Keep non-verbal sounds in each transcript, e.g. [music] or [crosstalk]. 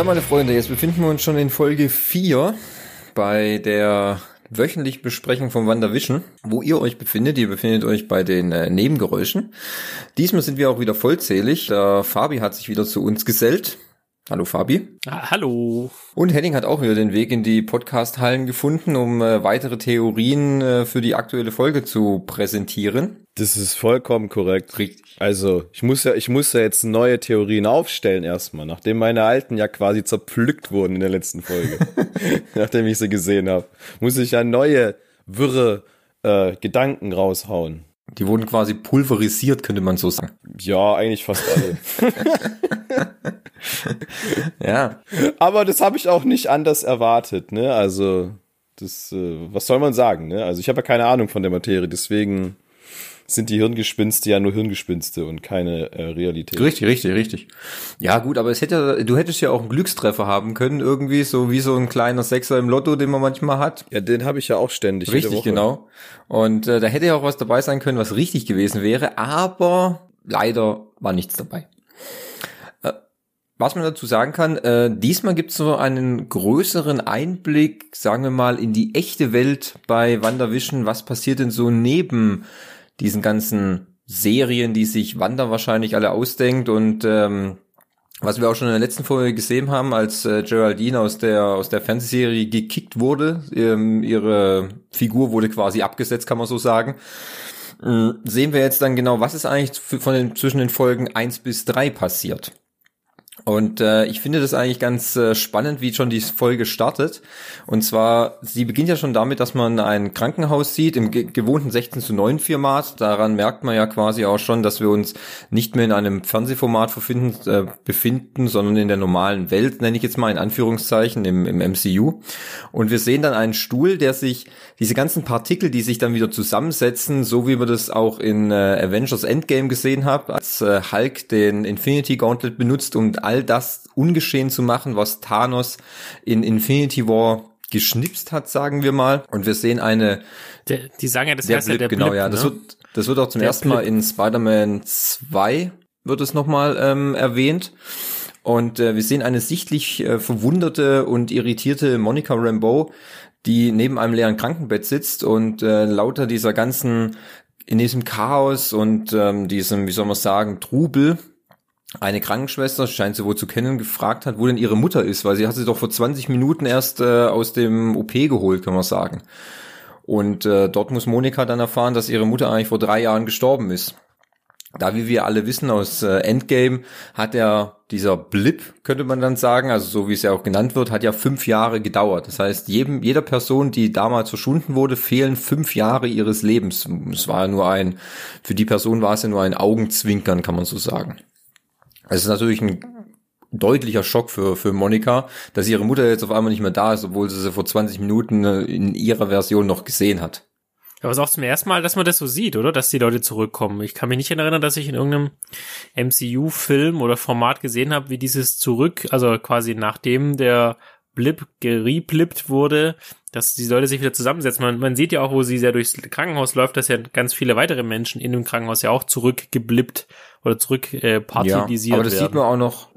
Ja, meine Freunde, jetzt befinden wir uns schon in Folge 4 bei der wöchentlichen Besprechung von WandaVision, wo ihr euch befindet. Ihr befindet euch bei den äh, Nebengeräuschen. Diesmal sind wir auch wieder vollzählig. Der Fabi hat sich wieder zu uns gesellt. Hallo Fabi. Ah, hallo. Und Henning hat auch wieder den Weg in die Podcast-Hallen gefunden, um äh, weitere Theorien äh, für die aktuelle Folge zu präsentieren. Das ist vollkommen korrekt. Also, ich muss ja, ich muss ja jetzt neue Theorien aufstellen erstmal, nachdem meine alten ja quasi zerpflückt wurden in der letzten Folge. [laughs] nachdem ich sie gesehen habe, muss ich ja neue, wirre äh, Gedanken raushauen. Die wurden quasi pulverisiert, könnte man so sagen. Ja, eigentlich fast alle. [laughs] [laughs] ja. Aber das habe ich auch nicht anders erwartet, ne? Also, das, äh, was soll man sagen, ne? Also, ich habe ja keine Ahnung von der Materie, deswegen sind die Hirngespinste ja nur Hirngespinste und keine äh, Realität. Richtig, richtig, richtig. Ja, gut, aber es hätte, du hättest ja auch einen Glückstreffer haben können, irgendwie, so wie so ein kleiner Sechser im Lotto, den man manchmal hat. Ja, den habe ich ja auch ständig. Richtig, genau. Und äh, da hätte ja auch was dabei sein können, was richtig gewesen wäre, aber leider war nichts dabei. Was man dazu sagen kann, äh, diesmal gibt es so einen größeren Einblick, sagen wir mal, in die echte Welt bei WandaVision. Was passiert denn so neben diesen ganzen Serien, die sich Wanda wahrscheinlich alle ausdenkt und ähm, was wir auch schon in der letzten Folge gesehen haben, als äh, Geraldine aus der aus der Fernsehserie gekickt wurde, ähm, ihre Figur wurde quasi abgesetzt, kann man so sagen. Ähm, sehen wir jetzt dann genau, was ist eigentlich von den zwischen den Folgen eins bis drei passiert. Und äh, ich finde das eigentlich ganz äh, spannend, wie schon die Folge startet. Und zwar, sie beginnt ja schon damit, dass man ein Krankenhaus sieht im ge gewohnten 16 zu 9 Format. Daran merkt man ja quasi auch schon, dass wir uns nicht mehr in einem Fernsehformat befinden, äh, befinden sondern in der normalen Welt, nenne ich jetzt mal in Anführungszeichen, im, im MCU. Und wir sehen dann einen Stuhl, der sich, diese ganzen Partikel, die sich dann wieder zusammensetzen, so wie wir das auch in äh, Avengers Endgame gesehen haben, als äh, Hulk den Infinity Gauntlet benutzt, um all das ungeschehen zu machen, was Thanos in Infinity War geschnipst hat, sagen wir mal. Und wir sehen eine. Der, die sagen ja, das der heißt Blip, ja der genau, Blip, ja. Das ne? wird, das wird auch zum Der ersten Mal Blip. in Spider-Man 2 wird es nochmal ähm, erwähnt. Und äh, wir sehen eine sichtlich äh, verwunderte und irritierte Monica Rambeau, die neben einem leeren Krankenbett sitzt und äh, lauter dieser ganzen, in diesem Chaos und ähm, diesem, wie soll man sagen, Trubel, eine Krankenschwester, scheint sie wohl zu kennen, gefragt hat, wo denn ihre Mutter ist, weil sie hat sie doch vor 20 Minuten erst äh, aus dem OP geholt, kann man sagen. Und äh, dort muss Monika dann erfahren, dass ihre Mutter eigentlich vor drei Jahren gestorben ist. Da, wie wir alle wissen aus äh, Endgame, hat ja dieser Blip, könnte man dann sagen, also so wie es ja auch genannt wird, hat ja fünf Jahre gedauert. Das heißt, jedem, jeder Person, die damals verschwunden wurde, fehlen fünf Jahre ihres Lebens. Es war ja nur ein, für die Person war es ja nur ein Augenzwinkern, kann man so sagen. Es ist natürlich ein deutlicher Schock für, für Monika, dass ihre Mutter jetzt auf einmal nicht mehr da ist, obwohl sie sie vor 20 Minuten in ihrer Version noch gesehen hat. Aber es ist auch zum ersten Mal, dass man das so sieht, oder? Dass die Leute zurückkommen. Ich kann mich nicht erinnern, dass ich in irgendeinem MCU-Film oder Format gesehen habe, wie dieses zurück, also quasi nachdem der Blip gereblippt wurde, dass die Leute sich wieder zusammensetzen. Man, man sieht ja auch, wo sie ja durchs Krankenhaus läuft, dass ja ganz viele weitere Menschen in dem Krankenhaus ja auch zurückgeblippt oder zurück äh, partisiert aber das werden. sieht man auch noch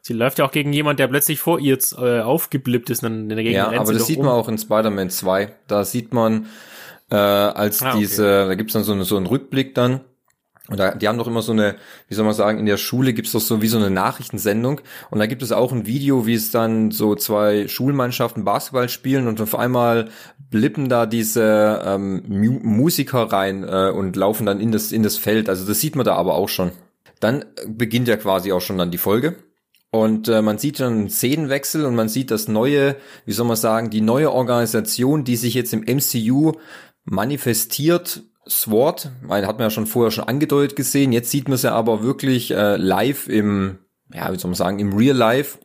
Sie läuft ja auch gegen jemand, der plötzlich vor ihr äh, aufgeblippt ist, dann dagegen Ja, rennt aber sie das sieht um. man auch in Spider-Man 2. Da sieht man, äh, als Ah, okay. diese, da gibt's dann so, eine, so einen Rückblick dann. Und da, die haben doch immer so eine, wie soll man sagen, in der Schule gibt's doch so wie so eine Nachrichtensendung. Und da gibt es auch ein Video, wie es dann so zwei Schulmannschaften Basketball spielen und auf einmal blippen da diese ähm, Mu Musiker rein äh, und laufen dann in das, in das Feld. Also das sieht man da aber auch schon. Dann beginnt ja quasi auch schon dann die Folge. Und äh, man sieht dann einen Szenenwechsel und man sieht das neue, wie soll man sagen, die neue Organisation, die sich jetzt im MCU manifestiert. SWORD, man hat man ja schon vorher schon angedeutet gesehen, jetzt sieht man sie aber wirklich äh, live im, ja, wie soll man sagen, im Real Life,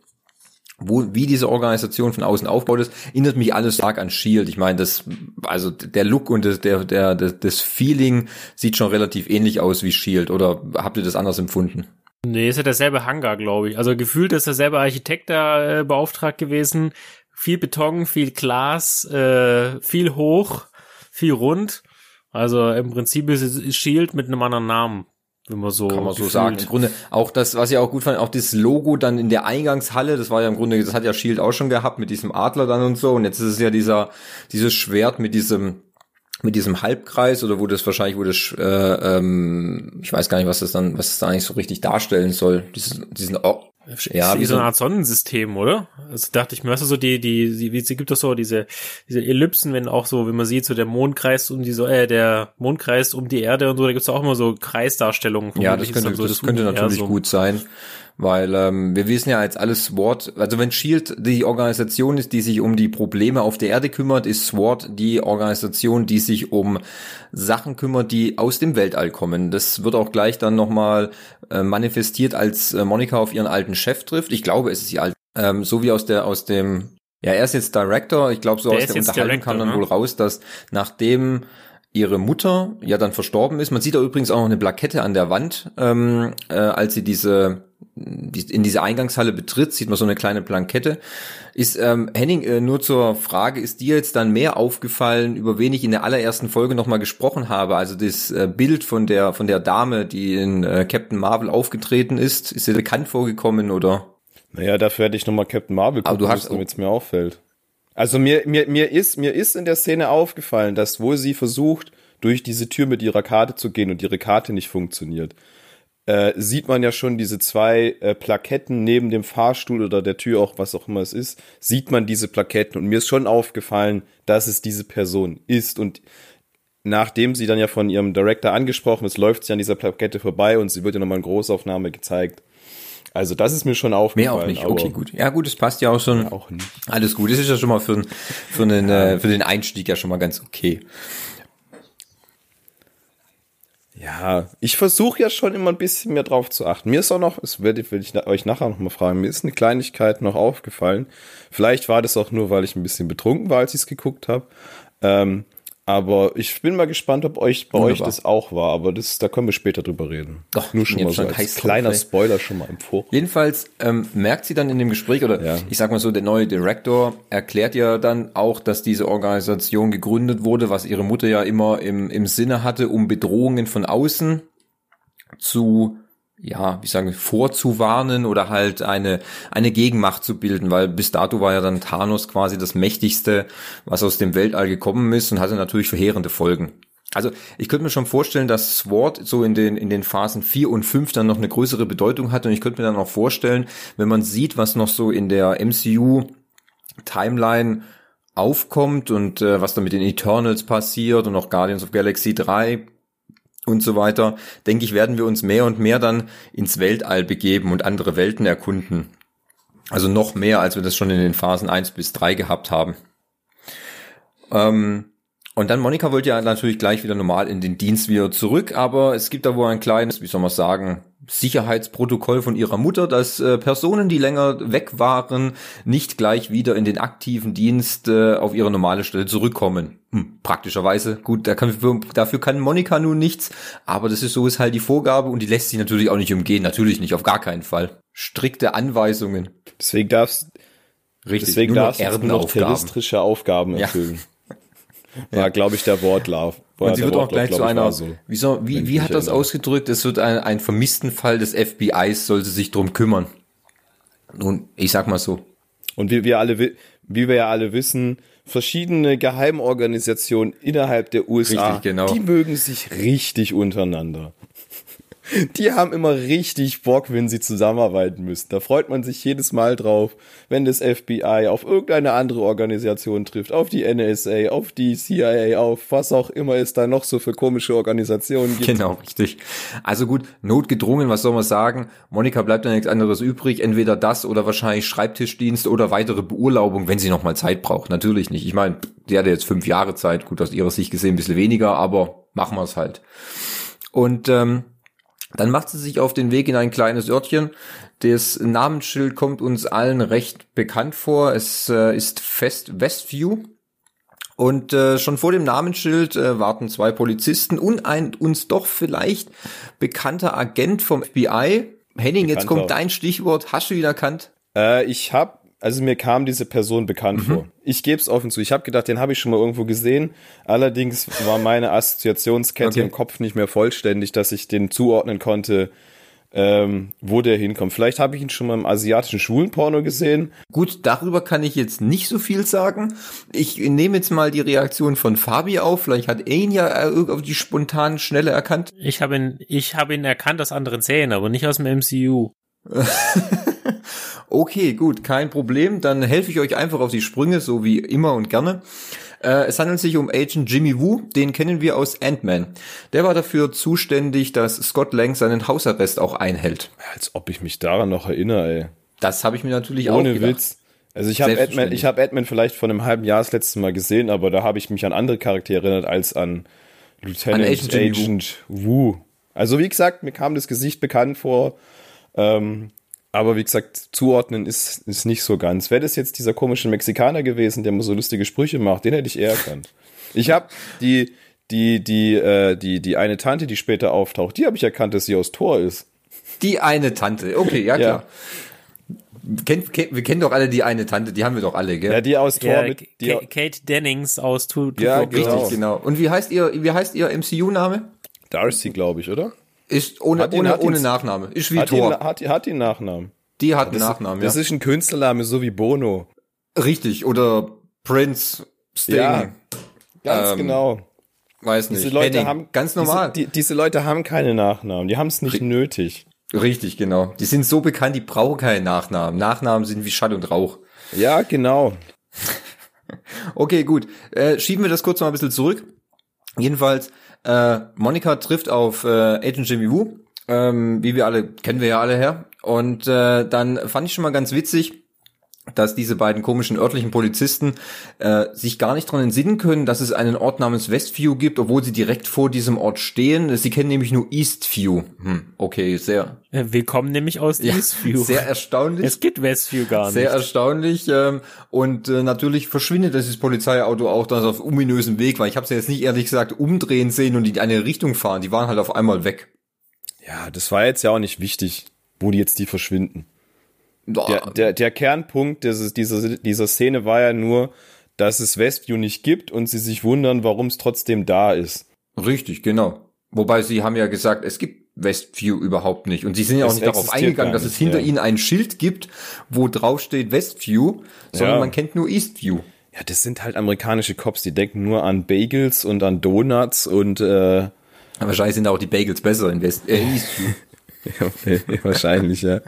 wo, wie diese Organisation von außen aufgebaut ist, erinnert mich alles stark an Shield. Ich meine, das, also der Look und das, der, der, das Feeling sieht schon relativ ähnlich aus wie Shield. Oder habt ihr das anders empfunden? Nee, ist ja derselbe Hangar, glaube ich. Also gefühlt ist derselbe Architekt da äh, beauftragt gewesen. Viel Beton, viel Glas, äh, viel hoch, viel rund. Also im Prinzip ist es Shield mit einem anderen Namen. wenn man so kann man so sagen. Im Grunde auch das, was ich auch gut fand, auch das Logo dann in der Eingangshalle, das war ja im Grunde, das hat ja Shield auch schon gehabt mit diesem Adler dann und so und jetzt ist es ja dieser dieses Schwert mit diesem mit diesem Halbkreis oder wo das wahrscheinlich wo das äh, ähm, ich weiß gar nicht was das dann was das da eigentlich so richtig darstellen soll diesen diesen ja, wie so eine Art Sonnensystem, oder? Also dachte ich mir, weißt du, so die, die, die, wie sie gibt es so diese, diese Ellipsen, wenn auch so, wie man sieht, so der Mond kreist um die, so, äh, der Mond kreist um die Erde und so, da gibt's auch immer so Kreisdarstellungen. Ja, das könnte, so das, das könnte natürlich gut sein. Weil ähm, wir wissen ja als alles SWORD, also wenn Shield die Organisation ist, die sich um die Probleme auf der Erde kümmert, ist SWORD die Organisation, die sich um Sachen kümmert, die aus dem Weltall kommen. Das wird auch gleich dann nochmal äh, manifestiert, als äh, Monika auf ihren alten Chef trifft. Ich glaube, es ist ihr alt, ähm, so wie aus der aus dem ja, er ist jetzt Director. Ich glaube, so der aus der Unterhaltung Director, kam dann ne? wohl raus, dass nachdem ihre Mutter ja dann verstorben ist. Man sieht da übrigens auch noch eine Plakette an der Wand, ähm, äh, als sie diese in diese Eingangshalle betritt, sieht man so eine kleine Plakette. Ist ähm, Henning äh, nur zur Frage, ist dir jetzt dann mehr aufgefallen, über wen ich in der allerersten Folge nochmal gesprochen habe? Also das äh, Bild von der von der Dame, die in äh, Captain Marvel aufgetreten ist, ist dir bekannt vorgekommen oder? Naja, dafür hätte ich nochmal Captain Marvel gucken Aber du hast, damit es mir auffällt. Also mir, mir, mir ist, mir ist in der Szene aufgefallen, dass wo sie versucht, durch diese Tür mit ihrer Karte zu gehen und ihre Karte nicht funktioniert, äh, sieht man ja schon diese zwei äh, Plaketten neben dem Fahrstuhl oder der Tür, auch was auch immer es ist, sieht man diese Plaketten und mir ist schon aufgefallen, dass es diese Person ist und nachdem sie dann ja von ihrem Director angesprochen ist, läuft sie an dieser Plakette vorbei und sie wird ja nochmal in Großaufnahme gezeigt. Also das ist mir schon aufgefallen. Mehr auch nicht, okay, gut. Ja gut, es passt ja auch schon. Ja, auch nicht. Alles gut, das ist ja schon mal für, für, einen, äh, für den Einstieg ja schon mal ganz okay. Ja, ich versuche ja schon immer ein bisschen mehr drauf zu achten. Mir ist auch noch, das werde will ich euch nachher noch mal fragen, mir ist eine Kleinigkeit noch aufgefallen. Vielleicht war das auch nur, weil ich ein bisschen betrunken war, als ich es geguckt habe. Ähm, aber ich bin mal gespannt, ob euch bei Wunderbar. euch das auch war. Aber das, da können wir später drüber reden. Doch, nur schon mal so als kleiner drauf, Spoiler schon mal im Vor. Jedenfalls ähm, merkt sie dann in dem Gespräch oder ja. ich sag mal so, der neue Director erklärt ja dann auch, dass diese Organisation gegründet wurde, was ihre Mutter ja immer im, im Sinne hatte, um Bedrohungen von außen zu ja, wie sagen, vorzuwarnen oder halt eine, eine Gegenmacht zu bilden, weil bis dato war ja dann Thanos quasi das mächtigste, was aus dem Weltall gekommen ist und hatte natürlich verheerende Folgen. Also ich könnte mir schon vorstellen, dass SWORD so in den, in den Phasen 4 und 5 dann noch eine größere Bedeutung hat und ich könnte mir dann auch vorstellen, wenn man sieht, was noch so in der MCU Timeline aufkommt und äh, was da mit den Eternals passiert und auch Guardians of Galaxy 3 und so weiter, denke ich, werden wir uns mehr und mehr dann ins Weltall begeben und andere Welten erkunden. Also noch mehr, als wir das schon in den Phasen eins bis drei gehabt haben. Ähm, und dann Monika wollte ja natürlich gleich wieder normal in den Dienst wieder zurück, aber es gibt da wohl ein kleines, wie soll man sagen, Sicherheitsprotokoll von ihrer Mutter, dass äh, Personen, die länger weg waren, nicht gleich wieder in den aktiven Dienst äh, auf ihre normale Stelle zurückkommen. Hm, praktischerweise, gut, da kann, dafür kann Monika nun nichts, aber das ist so ist halt die Vorgabe und die lässt sich natürlich auch nicht umgehen, natürlich nicht, auf gar keinen Fall. Strikte Anweisungen. Deswegen darfst Richtig, deswegen darfst du noch terroristische Aufgaben erfüllen. Ja. War, glaube ich, der Wortlauf. und sie wird auch gleich zu einer, so, wie, so, wie, wie hat das ausgedrückt? Es wird ein, ein vermissten Fall des FBIs, soll sie sich drum kümmern. Nun, ich sag mal so. Und wie wir alle, wie wir ja alle wissen, verschiedene Geheimorganisationen innerhalb der USA, richtig, genau. die mögen sich richtig untereinander. Die haben immer richtig Bock, wenn sie zusammenarbeiten müssen. Da freut man sich jedes Mal drauf, wenn das FBI auf irgendeine andere Organisation trifft, auf die NSA, auf die CIA, auf was auch immer es da noch so für komische Organisationen gibt. Genau, richtig. Also gut, notgedrungen, was soll man sagen? Monika bleibt dann nichts anderes übrig, entweder das oder wahrscheinlich Schreibtischdienst oder weitere Beurlaubung, wenn sie nochmal Zeit braucht. Natürlich nicht. Ich meine, die hatte jetzt fünf Jahre Zeit, gut aus ihrer Sicht gesehen ein bisschen weniger, aber machen wir es halt. Und ähm, dann macht sie sich auf den Weg in ein kleines Örtchen. Das Namensschild kommt uns allen recht bekannt vor. Es äh, ist Fest Westview. Und äh, schon vor dem Namensschild äh, warten zwei Polizisten und ein uns doch vielleicht bekannter Agent vom FBI. Henning, jetzt kommt dein Stichwort. Hast du ihn erkannt? Äh, ich habe also mir kam diese Person bekannt vor. Ich gebe es offen zu. Ich habe gedacht, den habe ich schon mal irgendwo gesehen. Allerdings war meine Assoziationskette Okay. im Kopf nicht mehr vollständig, dass ich den zuordnen konnte, ähm, wo der hinkommt. Vielleicht habe ich ihn schon mal im asiatischen Schwulenporno gesehen. Gut, darüber kann ich jetzt nicht so viel sagen. Ich nehme jetzt mal die Reaktion von Fabi auf. Vielleicht hat er ihn ja äh, auf die spontan Schnelle erkannt. Ich habe ihn, ich habe ihn erkannt aus anderen Serien, aber nicht aus dem MCU. [laughs] Okay, gut, kein Problem. Dann helfe ich euch einfach auf die Sprünge, so wie immer und gerne. Äh, es handelt sich um Agent Jimmy Woo, den kennen wir aus Ant-Man. Der war dafür zuständig, dass Scott Lang seinen Hausarrest auch einhält. Als ob ich mich daran noch erinnere, ey. Das habe ich mir natürlich auch Ohne gedacht. Witz. Also ich habe Ant-Man, Selbstverständlich. ich habe vielleicht vor einem halben Jahr das letzte Mal gesehen, aber da habe ich mich an andere Charaktere erinnert als an Lieutenant An Agent, Agent Wu. Also wie gesagt, mir kam das Gesicht bekannt vor. Ähm, aber wie gesagt, zuordnen ist, ist nicht so ganz. Wäre das jetzt dieser komische Mexikaner gewesen, der immer so lustige Sprüche macht, den hätte ich eher erkannt. Ich habe die, die, die, äh, die, die eine Tante, die später auftaucht, die habe ich erkannt, dass sie aus Tor ist. Die eine Tante. Okay, ja Ja. klar. Kennt, kennt, wir kennen doch alle die eine Tante, die haben wir doch alle, gell? Ja, die aus Tor Ja, mit, die, Ka- Kate Dennings aus Two Ja, genau. Richtig, genau. Und wie heißt ihr, wie heißt ihr MCU-Name? Darcy, glaube ich, oder? Ist ohne, Hat ihn- ohne, ihn- ohne Nachname. Ist wie Hat ihn, Thor. hat, hat ihn Nachnamen. Die hat einen Das- Nachnamen, Das ja. ist ein Künstlername, so wie Bono. Richtig. Oder Prince, Sting, Ja, ganz Ähm, genau. weiß nicht. Diese Leute Henning. haben ganz normal. Diese, die, diese Leute haben keine Nachnamen. Die haben es nicht nötig. Richtig, genau. Die sind so bekannt, die brauchen keinen Nachnamen. Nachnamen sind wie Schall und Rauch. Ja, genau. [laughs] Okay, gut. Äh, schieben wir das kurz mal ein bisschen zurück. Jedenfalls, äh, Monika trifft auf äh, Agent Jimmy Woo. Ähm, wie wir alle, kennen wir ja alle her. Und äh, dann fand ich schon mal ganz witzig, dass diese beiden komischen örtlichen Polizisten äh, sich gar nicht dran entsinnen können, dass es einen Ort namens Westview gibt, obwohl sie direkt vor diesem Ort stehen. Sie kennen nämlich nur Eastview. Hm, okay, sehr, Äh, Wir kommen nämlich aus ja, Eastview. sehr erstaunlich. es gibt Westview gar Sehr nicht. erstaunlich. Ähm, und äh, natürlich verschwindet dieses Polizeiauto auch dann auf ominösem Weg, weil ich habe sie jetzt nicht ehrlich gesagt umdrehen sehen und in eine Richtung fahren. Die waren halt auf einmal weg. Ja, das war jetzt ja auch nicht wichtig, wo die jetzt die verschwinden. Der, der, der Kernpunkt dieses, dieser, dieser Szene war ja nur, dass es Westview nicht gibt und sie sich wundern, warum es trotzdem da ist. Richtig, genau. Wobei sie haben ja gesagt, es gibt Westview überhaupt nicht. Und sie sind ja auch Es nicht darauf eingegangen, gar dass es nicht, hinter ja. ihnen ein Schild gibt, wo drauf steht Westview, sondern Ja. man kennt nur Eastview. Ja, das sind halt amerikanische Cops, die denken nur an Bagels und an Donuts und äh, wahrscheinlich sind auch die Bagels besser in West äh, Eastview. [laughs] wahrscheinlich, ja.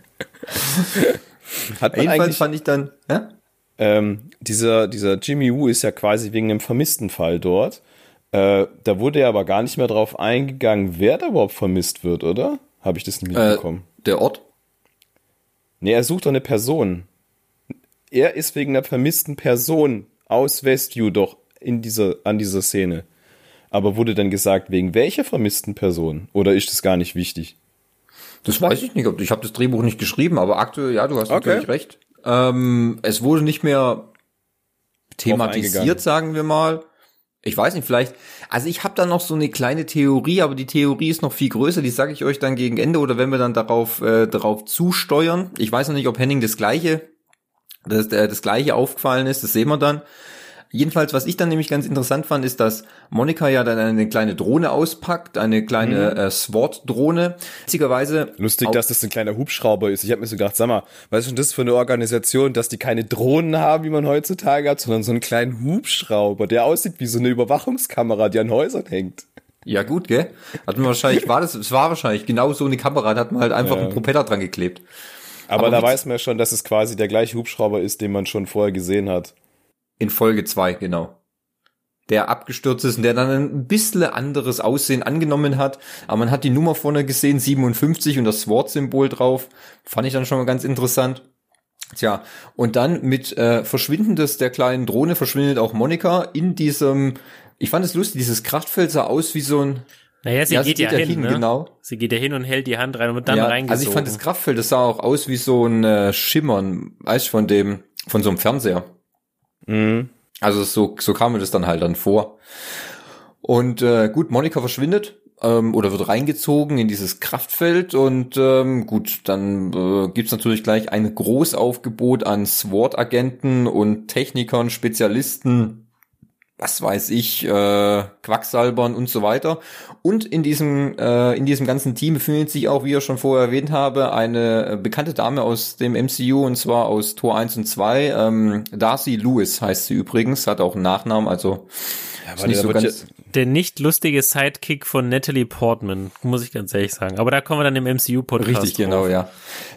[laughs] Hat man Jedenfalls eigentlich, fand ich dann, ja? ähm, dieser, dieser Jimmy Woo ist ja quasi wegen einem vermissten Fall dort. Äh, da wurde ja aber gar nicht mehr drauf eingegangen, wer da überhaupt vermisst wird, oder? Habe ich das nicht Äh, mitbekommen? der Ort? Nee, er sucht doch eine Person. Er ist wegen einer vermissten Person aus Westview doch in dieser, an dieser Szene. Aber wurde dann gesagt, wegen welcher vermissten Person? Oder ist das gar nicht wichtig? Das weiß ich nicht. Ich habe das Drehbuch nicht geschrieben, aber aktuell, ja, du hast Okay. natürlich recht. Ähm, es wurde nicht mehr thematisiert, sagen wir mal. Ich weiß nicht, vielleicht. Also ich habe da noch so eine kleine Theorie, aber die Theorie ist noch viel größer. Die sage ich euch dann gegen Ende oder wenn wir dann darauf äh, darauf zusteuern. Ich weiß noch nicht, ob Henning das gleiche das, äh, das gleiche aufgefallen ist. Das sehen wir dann. Jedenfalls, was ich dann nämlich ganz interessant fand, ist, dass Monika ja dann eine kleine Drohne auspackt, eine kleine äh, SWAT-Drohne. Witzigerweise Lustig, dass das ein kleiner Hubschrauber ist. Ich habe mir so gedacht, sag mal, was ist denn das für eine Organisation, dass die keine Drohnen haben, wie man heutzutage hat, sondern so einen kleinen Hubschrauber, der aussieht wie so eine Überwachungskamera, die an Häusern hängt. Ja, gut, gell? Hat man wahrscheinlich, war das, es war wahrscheinlich genau so eine Kamera, da hat man halt einfach Ja. einen Propeller dran geklebt. Aber, Aber da weiß man ja schon, dass es quasi der gleiche Hubschrauber ist, den man schon vorher gesehen hat. In Folge zwei genau. Der abgestürzt ist und der dann ein bisschen anderes Aussehen angenommen hat. Aber man hat die Nummer vorne gesehen, 57 und das SWAT-Symbol drauf. Fand ich dann schon mal ganz interessant. Tja, und dann mit äh, Verschwinden des der kleinen Drohne verschwindet auch Monika in diesem, ich fand es lustig, dieses Kraftfeld sah aus wie so ein, Naja, sie Ja, geht ja hin, ne? genau. Sie geht ja hin und hält die Hand rein und wird dann ja, reingesogen. also ich fand das Kraftfeld, das sah auch aus wie so ein äh, Schimmern, weißt du, von dem, von so einem Fernseher. Mhm. Also so, so kam mir das dann halt dann vor. Und äh, gut, Monika verschwindet. ähm, oder wird reingezogen in dieses Kraftfeld und ähm, gut, dann äh, gibt's natürlich gleich ein Großaufgebot an SWAT-Agenten und Technikern, Spezialisten, was weiß ich, äh, Quacksalbern und so weiter. Und in diesem, äh, in diesem ganzen Team befindet sich auch, wie ich schon vorher erwähnt habe, eine äh, bekannte Dame aus dem MCU und zwar aus Tor 1 und 2. Ähm, Darcy Lewis heißt sie übrigens, hat auch einen Nachnamen, also ja, ist nicht so ganz der nicht lustige Sidekick von Natalie Portman, muss ich ganz ehrlich sagen. Aber da kommen wir dann im MCU-Podcast. Richtig, genau, drauf. ja.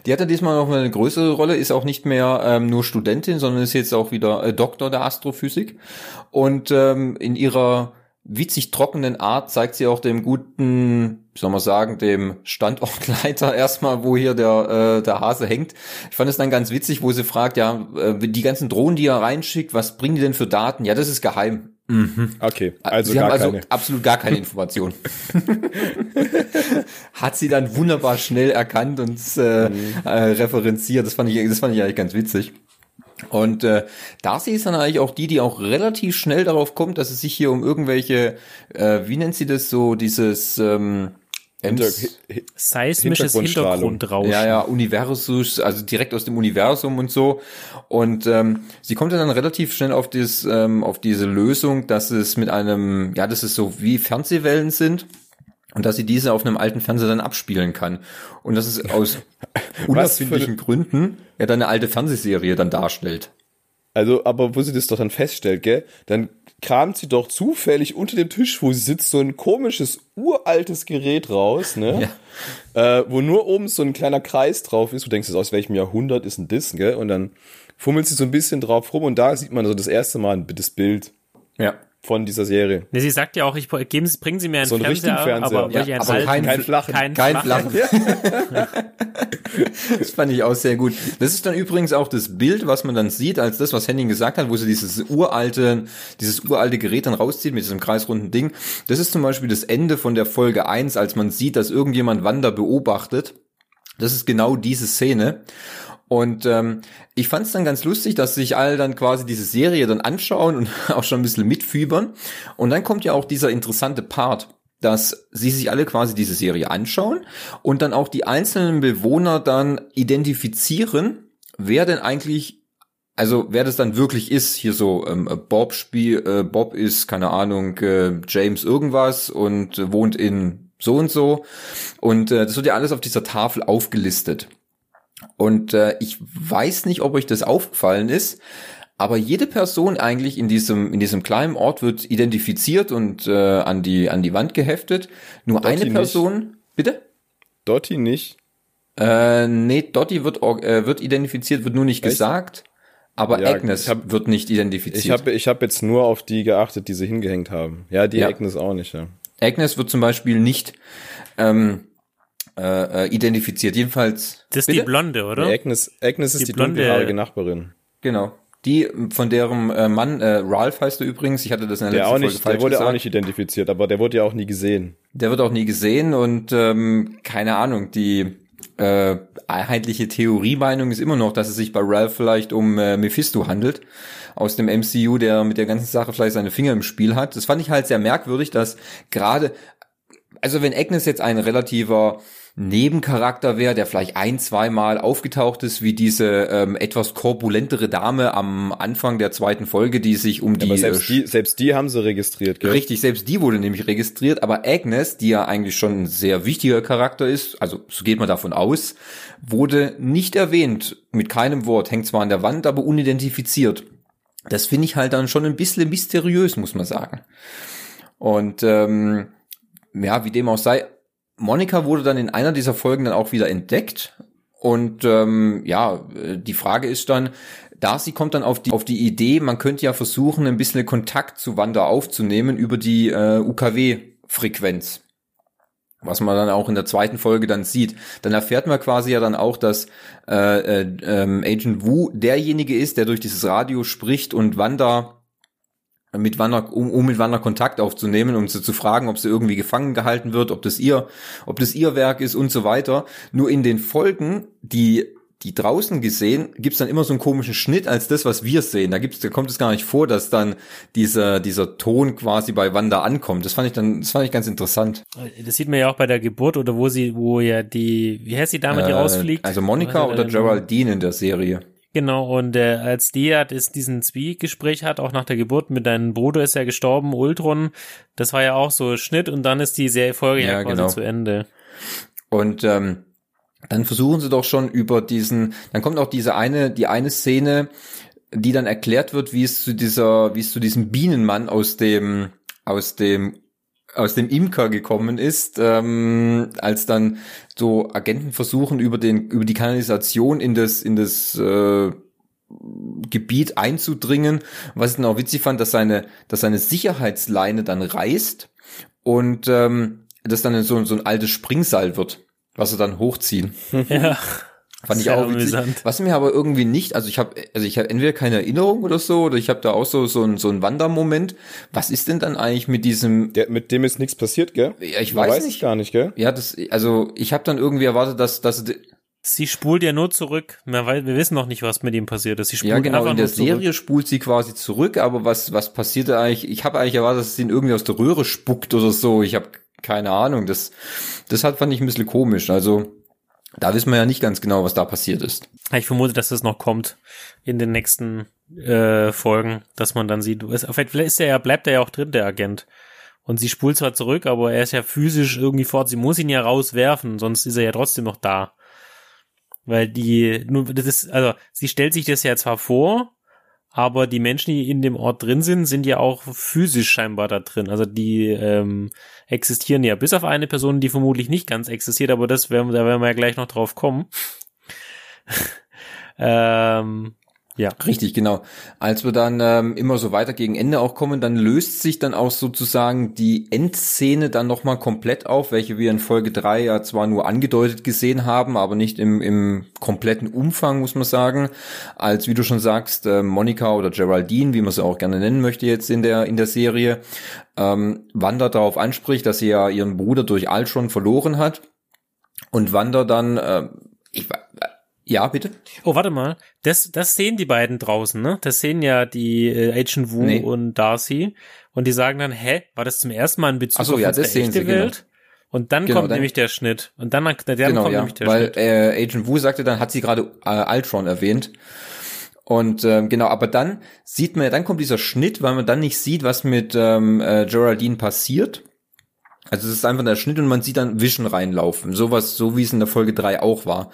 Die hat ja diesmal noch eine größere Rolle, ist auch nicht mehr ähm, nur Studentin, sondern ist jetzt auch wieder äh, Doktor der Astrophysik. Und ähm, in ihrer witzig trockenen Art zeigt sie auch dem guten, wie soll man sagen, dem Standortleiter [laughs] erstmal, wo hier der, äh, der Hase hängt. Ich fand es dann ganz witzig, wo sie fragt, ja, äh, die ganzen Drohnen, die er reinschickt, was bringen die denn für Daten? Ja, das ist geheim. Mhm. Okay, also, sie haben also keine. absolut gar keine Information. [laughs] Hat sie dann wunderbar schnell erkannt und äh, mhm. äh, referenziert. Das fand ich, das fand ich eigentlich ganz witzig. Und äh, Darcy ist dann eigentlich auch die, die auch relativ schnell darauf kommt, dass es sich hier um irgendwelche, äh, wie nennt sie das so, dieses ähm, Hinter seismisches Hintergrundrauschen. Ja, ja, Universus, also direkt aus dem Universum und so. Und ähm, sie kommt dann relativ schnell auf, dieses, ähm, auf diese Lösung, dass es mit einem, ja, dass es so wie Fernsehwellen sind und dass sie diese auf einem alten Fernseher dann abspielen kann. Und dass es aus [laughs] unerfindlichen Gründen ja dann eine alte Fernsehserie dann darstellt. Also, aber wo sie das doch dann feststellt, gell, dann kramt sie doch zufällig unter dem Tisch, wo sie sitzt, so ein komisches, uraltes Gerät raus, ne? Ja. Äh, wo nur oben so ein kleiner Kreis drauf ist. Du denkst, aus welchem Jahrhundert ist ein das, gell? Und dann fummelt sie so ein bisschen drauf rum und da sieht man so das erste Mal das Bild. Ja von dieser Serie. Ne, sie sagt ja auch, ich geben Sie, bringen Sie mir einen so einen Fernseher, Fernseher, aber, ja, aber kein, kein flachen. Kein, kein flachen. das fand ich auch sehr gut. Das ist dann übrigens auch das Bild, was man dann sieht, als das, was Henning gesagt hat, wo sie dieses uralte, dieses uralte Gerät dann rauszieht mit diesem kreisrunden Ding. Das ist zum Beispiel das Ende von der Folge 1, als man sieht, dass irgendjemand Wander beobachtet. Das ist genau diese Szene. Und ähm, ich fand es dann ganz lustig, dass sich alle dann quasi diese Serie dann anschauen und [laughs] auch schon ein bisschen mitfiebern. Und dann kommt ja auch dieser interessante Part, dass sie sich alle quasi diese Serie anschauen und dann auch die einzelnen Bewohner dann identifizieren, wer denn eigentlich, also wer das dann wirklich ist. Hier so ähm, Bob Spiel, äh, Bob ist keine Ahnung äh, James irgendwas und äh, wohnt in so und so und äh, das wird ja alles auf dieser Tafel aufgelistet. Und äh, ich weiß nicht, ob euch das aufgefallen ist, aber jede Person eigentlich in diesem in diesem kleinen Ort wird identifiziert und äh, an die an die Wand geheftet. Nur Dotti eine Person, nicht. bitte? Dotti nicht. Äh, nee, Dotti wird äh, wird identifiziert, wird nur nicht Echt? gesagt. Aber ja, Agnes hab, wird nicht identifiziert. Ich habe ich hab jetzt nur auf die geachtet, die sie hingehängt haben. Ja, die ja. Agnes auch nicht. Ja. Agnes wird zum Beispiel nicht ähm, äh, äh, identifiziert. Jedenfalls. Das ist bitte? die Blonde, oder? Nee, Agnes, Agnes ist die, die dunkelhaarige Nachbarin. Genau. Die, von deren äh, Mann, äh, Ralph heißt du übrigens, ich hatte das in der, der letzten auch nicht, Folge falsch Der wurde gesagt. auch nicht identifiziert, aber der wurde ja auch nie gesehen. Der wird auch nie gesehen und ähm, keine Ahnung, die äh, einheitliche Theoriemeinung ist immer noch, dass es sich bei Ralph vielleicht um äh, Mephisto handelt aus dem MCU, der mit der ganzen Sache vielleicht seine Finger im Spiel hat. Das fand ich halt sehr merkwürdig, dass gerade, also wenn Agnes jetzt ein relativer Nebencharakter wäre, der vielleicht ein, zweimal aufgetaucht ist, wie diese ähm, etwas korpulentere Dame am Anfang der zweiten Folge, die sich um ja, die, selbst die. Selbst die haben sie registriert, gell? Richtig, selbst die wurde nämlich registriert, aber Agnes, die ja eigentlich schon ein sehr wichtiger Charakter ist, also so geht man davon aus, wurde nicht erwähnt, mit keinem Wort, hängt zwar an der Wand, aber unidentifiziert. Das finde ich halt dann schon ein bisschen mysteriös, muss man sagen. Und ähm, ja, wie dem auch sei, Monika wurde dann in einer dieser Folgen dann auch wieder entdeckt. Und ähm, ja, die Frage ist dann, Darcy kommt dann auf die, auf die Idee, man könnte ja versuchen, ein bisschen Kontakt zu Wanda aufzunehmen über die äh, UKW-Frequenz. Was man dann auch in der zweiten Folge dann sieht. Dann erfährt man quasi ja dann auch, dass äh, äh, ähm, Agent Wu derjenige ist, der durch dieses Radio spricht und Wanda mit Wanner, um, um mit Wanner Kontakt aufzunehmen, um sie zu fragen, ob sie irgendwie gefangen gehalten wird, ob das ihr, ob das ihr Werk ist und so weiter. Nur in den Folgen, die die draußen gesehen, gibt's dann immer so einen komischen Schnitt als das, was wir sehen. Da gibt's, da kommt es gar nicht vor, dass dann dieser, dieser Ton quasi bei Wanda ankommt. Das fand ich dann, das fand ich ganz interessant. Das sieht man ja auch bei der Geburt oder wo sie, wo ja die, wie heißt die Dame, die Äh, rausfliegt? Also Monika er oder? Geraldine in der Serie. Genau, und äh, als die ja das, diesen Zwiegespräch hat, auch nach der Geburt mit deinem Bruder ist ja gestorben, Ultron, das war ja auch so Schnitt und dann ist die Serie Folge ja, Ja, quasi genau. zu Ende. Und ähm, dann versuchen sie doch schon über diesen, dann kommt auch diese eine, die eine Szene, die dann erklärt wird, wie es zu dieser, wie es zu diesem Bienenmann aus dem, aus dem aus dem Imker gekommen ist, ähm, als dann so Agenten versuchen über den über die Kanalisation in das in das äh, Gebiet einzudringen. Was ich dann auch witzig fand, dass seine dass seine Sicherheitsleine dann reißt und ähm, das dann so so ein altes Springseil wird, was sie dann hochziehen. ja. [laughs] Fand ich auch witzig. amüsant. Was mir aber irgendwie nicht, also ich habe also ich habe entweder keine Erinnerung oder so oder ich habe da auch so so ein so ein Wandermoment. Was ist denn dann eigentlich mit diesem Der, mit dem ist nichts passiert, gell? Ja, ich weiß weiß nicht. es gar nicht, gell? Ja, das also ich habe dann irgendwie erwartet, dass dass Sie spult ja nur zurück. Wir wissen noch nicht, was mit ihm passiert ist. Sie spult ja genau in der nur zurück. Serie spult sie quasi zurück, aber was was passierte eigentlich? Ich habe eigentlich erwartet, dass sie ihn irgendwie aus der Röhre spuckt oder so. Ich habe keine Ahnung. Das das hat fand ich ein bisschen komisch. Also da wissen wir ja nicht ganz genau, was da passiert ist. Ich vermute, dass das noch kommt in den nächsten äh, Folgen, dass man dann sieht, vielleicht ist er ja, bleibt er ja auch drin, der Agent. Und sie spult zwar zurück, aber er ist ja physisch irgendwie fort. Sie muss ihn ja rauswerfen, sonst ist er ja trotzdem noch da. Weil die, nur, das ist, also, sie stellt sich das ja zwar vor, aber die Menschen, die in dem Ort drin sind, sind ja auch physisch scheinbar da drin. Also die ähm, existieren ja, bis auf eine Person, die vermutlich nicht ganz existiert, aber das werden, da werden wir ja gleich noch drauf kommen. [laughs] ähm, ja. Richtig, genau. Als wir dann ähm, immer so weiter gegen Ende auch kommen, dann löst sich dann auch sozusagen die Endszene dann nochmal komplett auf, welche wir in Folge drei ja zwar nur angedeutet gesehen haben, aber nicht im, im kompletten Umfang, muss man sagen. Als, wie du schon sagst, äh, Monika oder Geraldine, wie man sie auch gerne nennen möchte jetzt in der, in der Serie, ähm, Wanda darauf anspricht, dass sie ja ihren Bruder durch Ultron verloren hat. Und Wanda dann, äh, ich, wa- ja, bitte? Oh, warte mal. Das, das sehen die beiden draußen, ne? Das sehen ja die äh, Agent Wu Nee. und Darcy. Und die sagen dann, hä, war das zum ersten Mal ein Bezug Ach so, auf ja, das sehen sie, genau. Welt? Und dann Genau, kommt dann- nämlich der Schnitt. Und dann, dann genau, kommt ja, nämlich der weil Schnitt. äh, Agent Wu sagte dann, hat sie gerade äh, Ultron erwähnt. Und ähm, genau, aber dann sieht man, dann kommt dieser Schnitt, weil man dann nicht sieht, was mit ähm, äh, Geraldine passiert. Also es ist einfach der Schnitt und man sieht dann Vision reinlaufen, sowas, so wie es in der Folge 3 auch war.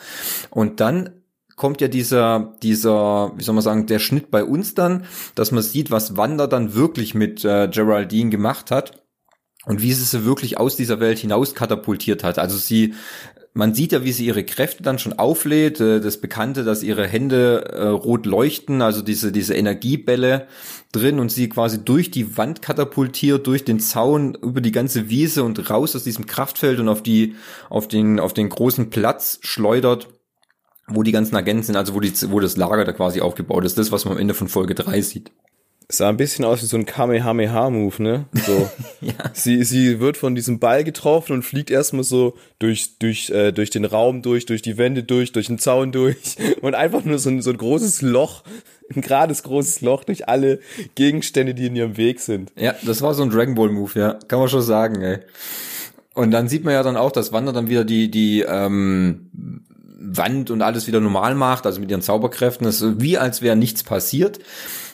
Und dann kommt ja dieser, dieser, wie soll man sagen, der Schnitt bei uns dann, dass man sieht, was Wanda dann wirklich mit äh, Geraldine gemacht hat und wie sie sie wirklich aus dieser Welt hinaus katapultiert hat. Also sie, man sieht ja, wie sie ihre Kräfte dann schon auflädt, äh, das Bekannte, dass ihre Hände äh, rot leuchten, also diese, diese Energiebälle drin und sie quasi durch die Wand katapultiert, durch den Zaun, über die ganze Wiese und raus aus diesem Kraftfeld und auf die, auf den, auf den großen Platz schleudert, wo die ganzen Agenten sind, also wo die, wo das Lager da quasi aufgebaut ist. Das, was man am Ende von Folge 3 sieht. Sah ein bisschen aus wie so ein Kamehameha-Move, ne? So. [laughs] sie, sie wird von diesem Ball getroffen und fliegt erstmal so durch, durch, äh, durch den Raum durch, durch die Wände durch, durch den Zaun durch [laughs] und einfach nur so ein, so ein großes Loch, ein gerades großes Loch durch alle Gegenstände, die in ihrem Weg sind. Ja, das war so ein Dragon Ball Move, ja, kann man schon sagen, ey. Und dann sieht man ja dann auch, dass Wanda dann wieder die die ähm, Wand und alles wieder normal macht, also mit ihren Zauberkräften, das ist wie als wäre nichts passiert.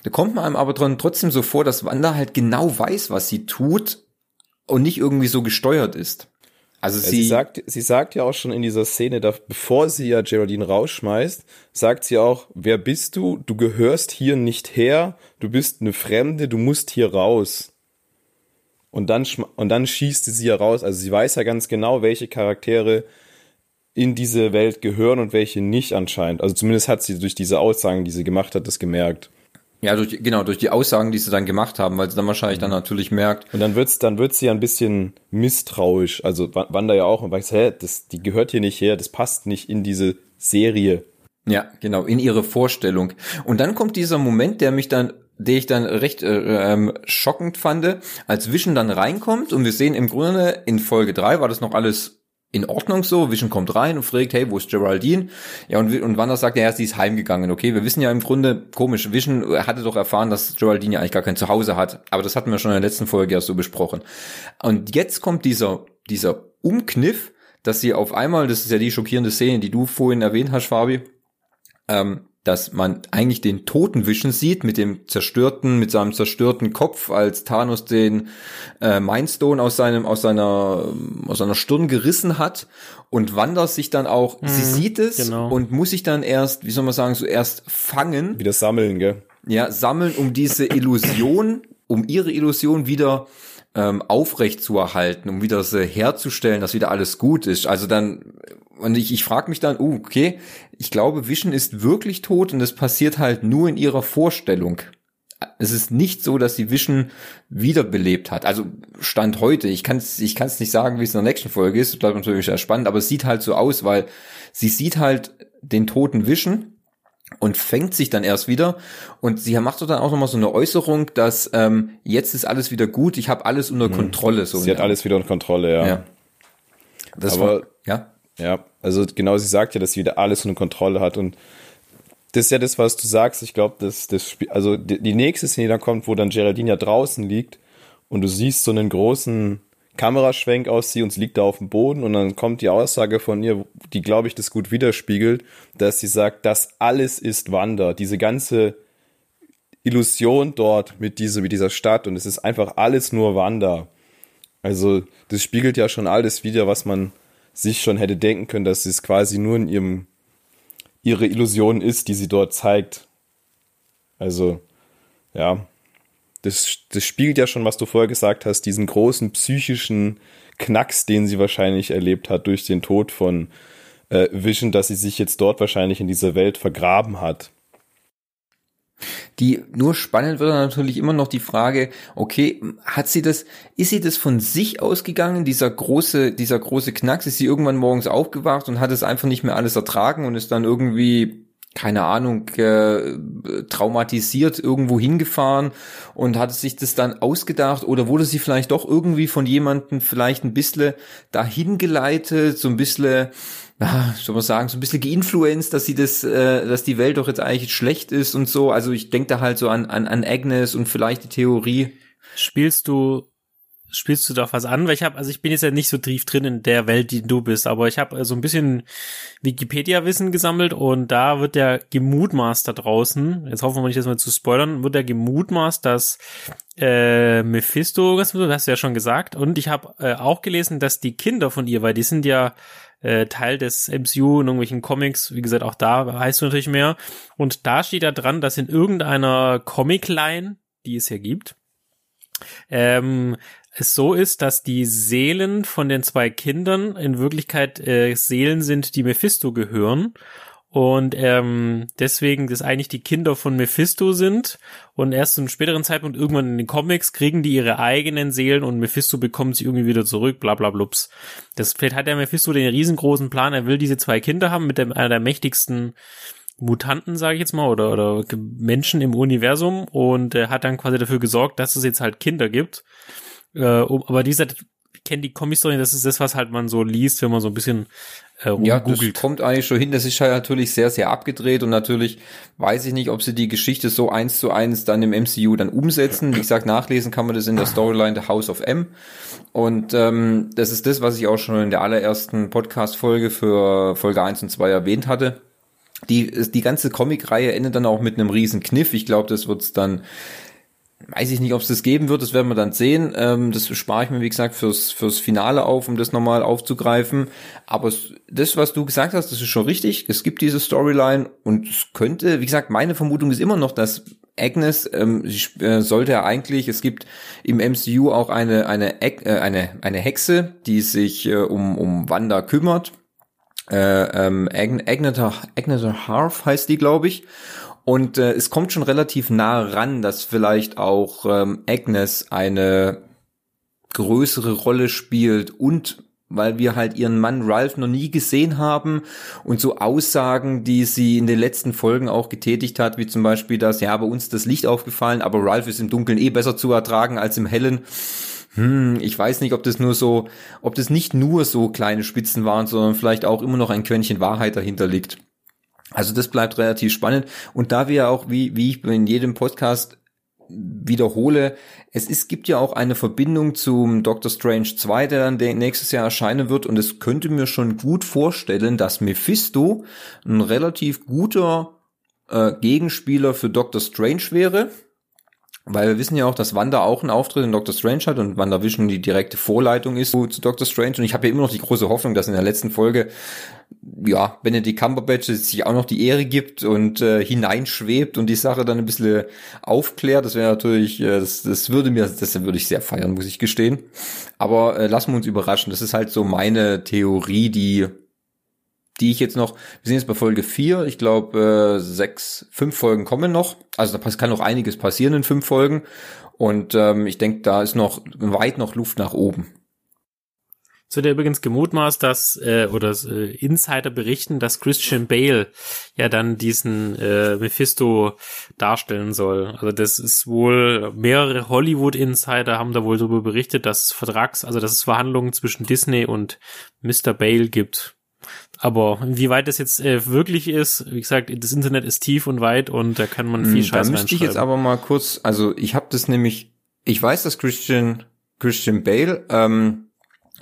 Da kommt man einem aber trotzdem so vor, dass Wanda halt genau weiß, was sie tut und nicht irgendwie so gesteuert ist. Also Ja, sie, Sie, sagt, sie sagt ja auch schon in dieser Szene, da, bevor sie ja Geraldine rausschmeißt, sagt sie auch, wer bist du? Du gehörst hier nicht her, du bist eine Fremde, du musst hier raus. Und dann, und dann schießt sie sie ja raus. Also sie weiß ja ganz genau, welche Charaktere in diese Welt gehören und welche nicht anscheinend. Also zumindest hat sie durch diese Aussagen, die sie gemacht hat, das gemerkt. Ja, durch, genau, durch die Aussagen, die sie dann gemacht haben, weil sie dann wahrscheinlich dann natürlich merkt, Und dann wird's, dann wird sie ja ein bisschen misstrauisch. Also Wa- Wanda ja auch und weiß, hä, das, die gehört hier nicht her, das passt nicht in diese Serie. Ja, genau, in ihre Vorstellung. Und dann kommt dieser Moment, der mich dann, den ich dann recht äh, ähm, schockend fand, als Vision dann reinkommt und wir sehen im Grunde in Folge 3 war das noch alles in Ordnung so. Vision kommt rein und fragt, hey, wo ist Geraldine? Ja, und, und Wanda sagt, ja, sie ist heimgegangen. Okay, wir wissen ja im Grunde, komisch, Vision hatte doch erfahren, dass Geraldine ja eigentlich gar kein Zuhause hat. Aber das hatten wir schon in der letzten Folge ja so besprochen. Und jetzt kommt dieser, dieser Umkniff, dass sie auf einmal, das ist ja die schockierende Szene, die du vorhin erwähnt hast, Fabi, ähm, dass man eigentlich den toten Vision sieht mit dem zerstörten, mit seinem zerstörten Kopf, als Thanos den äh, Mindstone aus seinem, aus seiner, aus seiner Stirn gerissen hat und Wanda sich dann auch, mhm, sie sieht es genau. und muss sich dann erst, wie soll man sagen, so erst fangen. Wieder sammeln, gell? Ja, sammeln, um diese Illusion, um ihre Illusion wieder ähm, aufrecht zu erhalten, um wieder so herzustellen, dass wieder alles gut ist. Also dann und ich, ich frage mich dann, uh, okay, ich glaube, Vision ist wirklich tot und es passiert halt nur in ihrer Vorstellung. Es ist nicht so, dass sie Vision wiederbelebt hat. Also Stand heute. Ich kann es ich kann's nicht sagen, wie es in der nächsten Folge ist. Das bleibt natürlich sehr spannend, aber es sieht halt so aus, weil sie sieht halt den toten Vision und fängt sich dann erst wieder und sie macht dann auch nochmal so eine Äußerung, dass ähm, jetzt ist alles wieder gut, ich habe alles unter mhm. Kontrolle. So sie hat alles wieder unter Kontrolle, ja. ja. Das aber war, ja. Ja, also genau, sie sagt ja, dass sie wieder alles unter Kontrolle hat und das ist ja das, was du sagst. Ich glaube, dass das Spiel, also die, die nächste Szene dann kommt, wo dann Geraldine ja draußen liegt und du siehst so einen großen Kameraschwenk aus sie und sie liegt da auf dem Boden und dann kommt die Aussage von ihr, die glaube ich das gut widerspiegelt, dass sie sagt, das alles ist Wander, diese ganze Illusion dort mit dieser, mit dieser Stadt und es ist einfach alles nur Wander. Also das spiegelt ja schon alles wieder, was man sich schon hätte denken können, dass es quasi nur in ihrem ihre Illusion ist, die sie dort zeigt. Also, ja, das, das spiegelt ja schon, was du vorher gesagt hast, diesen großen psychischen Knacks, den sie wahrscheinlich erlebt hat durch den Tod von äh, Vision, dass sie sich jetzt dort wahrscheinlich in dieser Welt vergraben hat. Die nur spannend wird natürlich immer noch die Frage, okay, hat sie das, ist sie das von sich ausgegangen, dieser große, dieser große Knacks, ist sie irgendwann morgens aufgewacht und hat es einfach nicht mehr alles ertragen und ist dann irgendwie keine Ahnung, äh, traumatisiert irgendwo hingefahren und hat sich das dann ausgedacht oder wurde sie vielleicht doch irgendwie von jemandem vielleicht ein bisschen dahin geleitet, so ein bisschen ah, soll man sagen, so ein bisschen geinfluenced, dass sie das, äh, dass die Welt doch jetzt eigentlich schlecht ist und so. Also ich denke da halt so an, an, an Agnes und vielleicht die Theorie. Spielst du spielst du doch was an, weil ich habe, also ich bin jetzt ja nicht so tief drin in der Welt, die du bist, aber ich habe äh, so ein bisschen Wikipedia-Wissen gesammelt und da wird der gemutmaßt da draußen, jetzt hoffen wir nicht, dass wir zu spoilern, wird der gemutmaßt, dass äh, Mephisto, das hast du ja schon gesagt, und ich habe äh, auch gelesen, dass die Kinder von ihr, weil die sind ja äh, Teil des MCU in irgendwelchen Comics, wie gesagt, auch da heißt du natürlich mehr. Und da steht da dran, dass in irgendeiner Comic-Line, die es ja gibt, ähm, es so ist, dass die Seelen von den zwei Kindern in Wirklichkeit äh, Seelen sind, die Mephisto gehören und ähm, deswegen das eigentlich die Kinder von Mephisto sind und erst zu einem späteren Zeitpunkt irgendwann in den Comics kriegen die ihre eigenen Seelen und Mephisto bekommt sie irgendwie wieder zurück, bla bla blups. Das vielleicht hat der Mephisto den riesengroßen Plan, er will diese zwei Kinder haben mit dem, einer der mächtigsten Mutanten, sage ich jetzt mal, oder, oder Menschen im Universum und er hat dann quasi dafür gesorgt, dass es jetzt halt Kinder gibt. Äh, um, aber dieser kenne die Comic-Story, das ist das, was halt man so liest, wenn man so ein bisschen äh, Ja, das kommt eigentlich schon hin. Das ist halt natürlich sehr, sehr abgedreht und natürlich weiß ich nicht, ob sie die Geschichte so eins zu eins dann im MCU dann umsetzen. Wie gesagt, nachlesen kann man das in der Storyline The House of M. Und ähm, das ist das, was ich auch schon in der allerersten Podcast-Folge für Folge 1 und 2 erwähnt hatte. Die, die ganze Comic-Reihe endet dann auch mit einem riesen Kniff. Ich glaube, das wird's dann weiß ich nicht, ob es das geben wird, das werden wir dann sehen. Ähm, das spare ich mir, wie gesagt, fürs, fürs Finale auf, um das nochmal aufzugreifen. Aber das, was du gesagt hast, das ist schon richtig. Es gibt diese Storyline und es könnte, wie gesagt, meine Vermutung ist immer noch, dass Agnes ähm, sie, äh, sollte ja eigentlich, es gibt im MCU auch eine, eine, äh, eine, eine Hexe, die sich äh, um, um Wanda kümmert. Äh, ähm, Agneta, Agneta Harf heißt die, glaube ich. Und äh, es kommt schon relativ nah ran, dass vielleicht auch ähm, Agnes eine größere Rolle spielt und weil wir halt ihren Mann Ralph noch nie gesehen haben und so Aussagen, die sie in den letzten Folgen auch getätigt hat, wie zum Beispiel, dass ja bei uns das Licht aufgefallen, aber Ralph ist im Dunkeln eh besser zu ertragen als im Hellen. hm, ich weiß nicht, ob das nur so, ob das nicht nur so kleine Spitzen waren, sondern vielleicht auch immer noch ein Quäntchen Wahrheit dahinter liegt. Also das bleibt relativ spannend. Und da wir auch, wie, wie ich in jedem Podcast wiederhole, es ist, gibt ja auch eine Verbindung zum Doctor Strange 2, der dann nächstes Jahr erscheinen wird und es könnte mir schon gut vorstellen, dass Mephisto ein relativ guter äh, Gegenspieler für Doctor Strange wäre weil wir wissen ja auch, dass Wanda auch einen Auftritt in Doctor Strange hat und Wanda Vision die direkte Vorleitung ist zu, Doctor Strange. Und ich habe ja immer noch die große Hoffnung, dass in der letzten Folge ja, Benedict Cumberbatch sich auch noch die Ehre gibt und äh, hineinschwebt und die Sache dann ein bisschen aufklärt. Das wäre natürlich, äh, das, das würde mir, das würde ich sehr feiern, muss ich gestehen. Aber äh, lassen wir uns überraschen. Das ist halt so meine Theorie, die die ich jetzt noch, wir sind jetzt bei Folge 4, ich glaube, äh, sechs, fünf Folgen kommen noch. Also da kann noch einiges passieren in fünf Folgen. Und ähm, ich denke, da ist noch weit noch Luft nach oben. So der übrigens gemutmaßt, dass äh, oder äh, Insider berichten, dass Christian Bale ja dann diesen äh, Mephisto darstellen soll. Also das ist wohl mehrere Hollywood Insider haben da wohl darüber berichtet, dass Vertrags, also dass es Verhandlungen zwischen Disney und Mr. Bale gibt. Aber wie weit das jetzt äh, wirklich ist, wie gesagt, das Internet ist tief und weit und da kann man viel hm, Scheiß Da müsste ich jetzt aber mal kurz, also ich habe das nämlich, ich weiß, dass Christian Christian Bale ähm,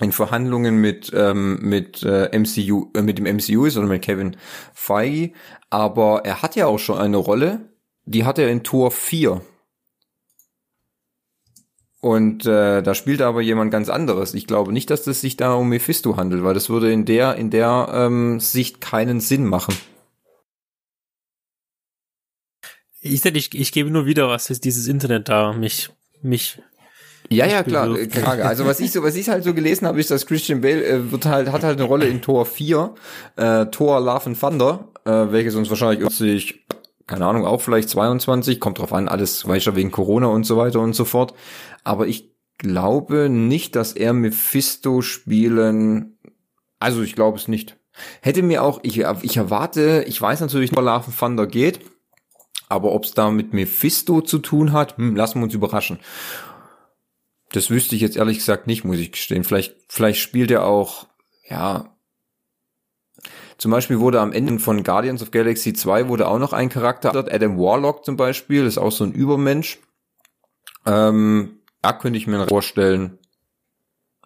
in Verhandlungen mit ähm, mit äh, MCU äh, mit dem MCU ist oder mit Kevin Feige, aber er hat ja auch schon eine Rolle, die hat er in Tor 4 und äh, da spielt aber jemand ganz anderes. Ich glaube nicht, dass das sich da um Mephisto handelt, weil das würde in der in der ähm, Sicht keinen Sinn machen. Ich, ich, ich gebe nur wieder, was dieses Internet da mich mich ja, ja, klar, Frage. Also was ich so, was ich halt so gelesen habe, ist, dass Christian Bale äh, wird halt, hat halt eine Rolle in Tor 4, äh, Tor Love and Thunder, äh, welches uns wahrscheinlich sich keine Ahnung, auch vielleicht 22, kommt drauf an, alles weicher wegen Corona und so weiter und so fort. Aber ich glaube nicht, dass er Mephisto spielen, also ich glaube es nicht. Hätte mir auch, ich, ich erwarte, ich weiß natürlich, wo Love Thunder geht, aber ob es da mit Mephisto zu tun hat, hm, lassen wir uns überraschen. Das wüsste ich jetzt ehrlich gesagt nicht, muss ich gestehen. Vielleicht, vielleicht spielt er auch, ja, zum Beispiel wurde am Ende von Guardians of Galaxy 2 wurde auch noch ein Charakter, Adam Warlock zum Beispiel, ist auch so ein Übermensch. Ähm, da könnte ich mir vorstellen.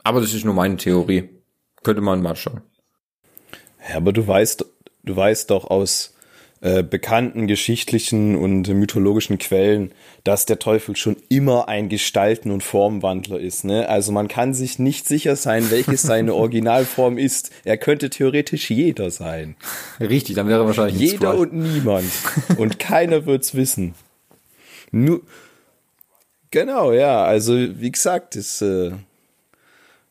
Aber das ist nur meine Theorie. Könnte man mal schauen. Ja, aber du weißt, du weißt doch aus äh, bekannten geschichtlichen und mythologischen Quellen, dass der Teufel schon immer ein Gestalten- und Formwandler ist. Ne? Also man kann sich nicht sicher sein, welches [laughs] seine Originalform ist. Er könnte theoretisch jeder sein. Richtig, dann wäre wahrscheinlich jeder und niemand. Und keiner wird's wissen. Nur genau, ja. Also wie gesagt, ist äh,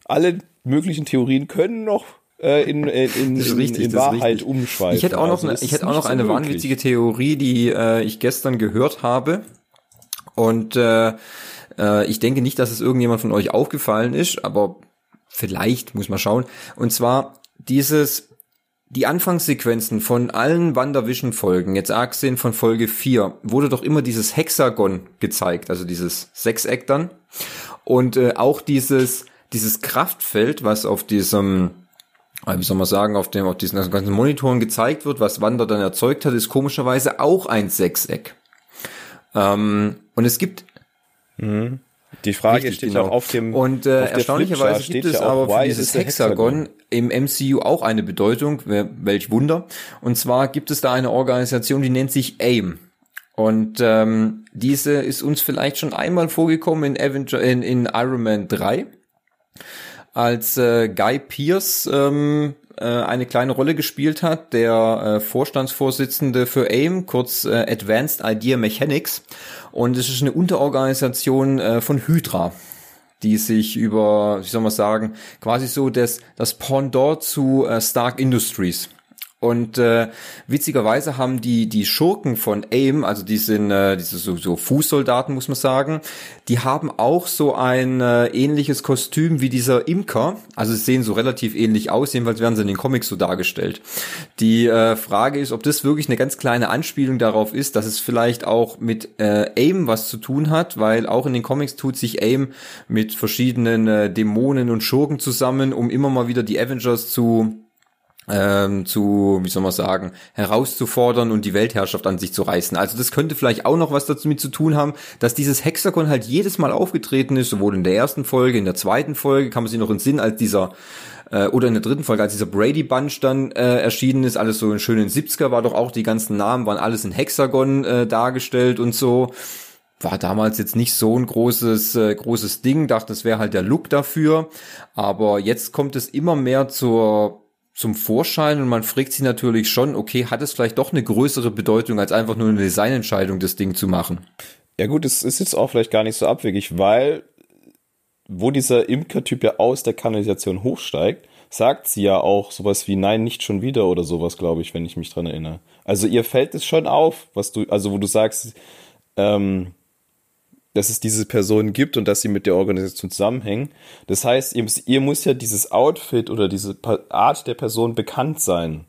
alle möglichen Theorien können noch äh, in, in, in, richtig, in Wahrheit umschweifen. Ich hätte auch noch, also, eine, ich hätte auch noch so eine wahnwitzige Theorie, die äh, ich gestern gehört habe. Und äh, äh, ich denke nicht, dass es irgendjemand von euch aufgefallen ist, aber vielleicht muss man schauen. Und zwar dieses die Anfangssequenzen von allen WandaVision-Folgen, jetzt abgesehen von Folge 4, wurde doch immer dieses Hexagon gezeigt, also dieses Sechseck dann. Und äh, auch dieses, dieses Kraftfeld, was auf diesem wie soll man sagen, auf dem, auf diesen ganzen Monitoren gezeigt wird, was Wander dann erzeugt hat, ist komischerweise auch ein Sechseck. Ähm, und es gibt mhm. Die Frage Richtig, steht genau. auch auf dem. Und äh, erstaunlicherweise gibt es aber für dieses Hexagon, im MCU auch eine Bedeutung, welch Wunder. Und zwar gibt es da eine Organisation, die nennt sich AIM. Und ähm, diese ist uns vielleicht schon einmal vorgekommen in, Avenger, in, in Iron Man 3 als äh, Guy Pierce ähm, äh, eine kleine Rolle gespielt hat, der äh, Vorstandsvorsitzende für AIM, kurz äh, Advanced Idea Mechanics. Und es ist eine Unterorganisation äh, von Hydra, die sich über, wie soll man sagen, quasi so das, das Pendant zu äh, Stark Industries. Und äh, witzigerweise haben die die Schurken von AIM, also die sind äh, diese so, so Fußsoldaten muss man sagen, die haben auch so ein äh, ähnliches Kostüm wie dieser Imker. Also sie sehen so relativ ähnlich aus, jedenfalls werden sie in den Comics so dargestellt. Die äh, Frage ist, ob das wirklich eine ganz kleine Anspielung darauf ist, dass es vielleicht auch mit äh, AIM was zu tun hat, weil auch in den Comics tut sich AIM mit verschiedenen äh, Dämonen und Schurken zusammen, um immer mal wieder die Avengers zu ähm, zu, wie soll man sagen, herauszufordern und die Weltherrschaft an sich zu reißen. Also das könnte vielleicht auch noch was damit zu tun haben, dass dieses Hexagon halt jedes Mal aufgetreten ist, sowohl in der ersten Folge, in der zweiten Folge, kann man sich noch in Sinn, als dieser äh, oder in der dritten Folge, als dieser Brady Bunch dann äh, erschienen ist, alles so in schönen 70er, war doch auch die ganzen Namen, waren alles in Hexagon äh, dargestellt und so war damals jetzt nicht so ein großes äh, großes Ding, dachte, es wäre halt der Look dafür, aber jetzt kommt es immer mehr zur zum Vorschein und man fragt sich natürlich schon, okay, hat es vielleicht doch eine größere Bedeutung, als einfach nur eine Designentscheidung, das Ding zu machen? Ja gut, es ist jetzt auch vielleicht gar nicht so abwegig, weil wo dieser Imker-Typ ja aus der Kanalisation hochsteigt, sagt sie ja auch sowas wie Nein, nicht schon wieder oder sowas, glaube ich, wenn ich mich dran erinnere. Also ihr fällt es schon auf, was du, also wo du sagst, ähm, dass es diese Person gibt und dass sie mit der Organisation zusammenhängen. Das heißt, ihr, ihr muss ja dieses Outfit oder diese Art der Person bekannt sein.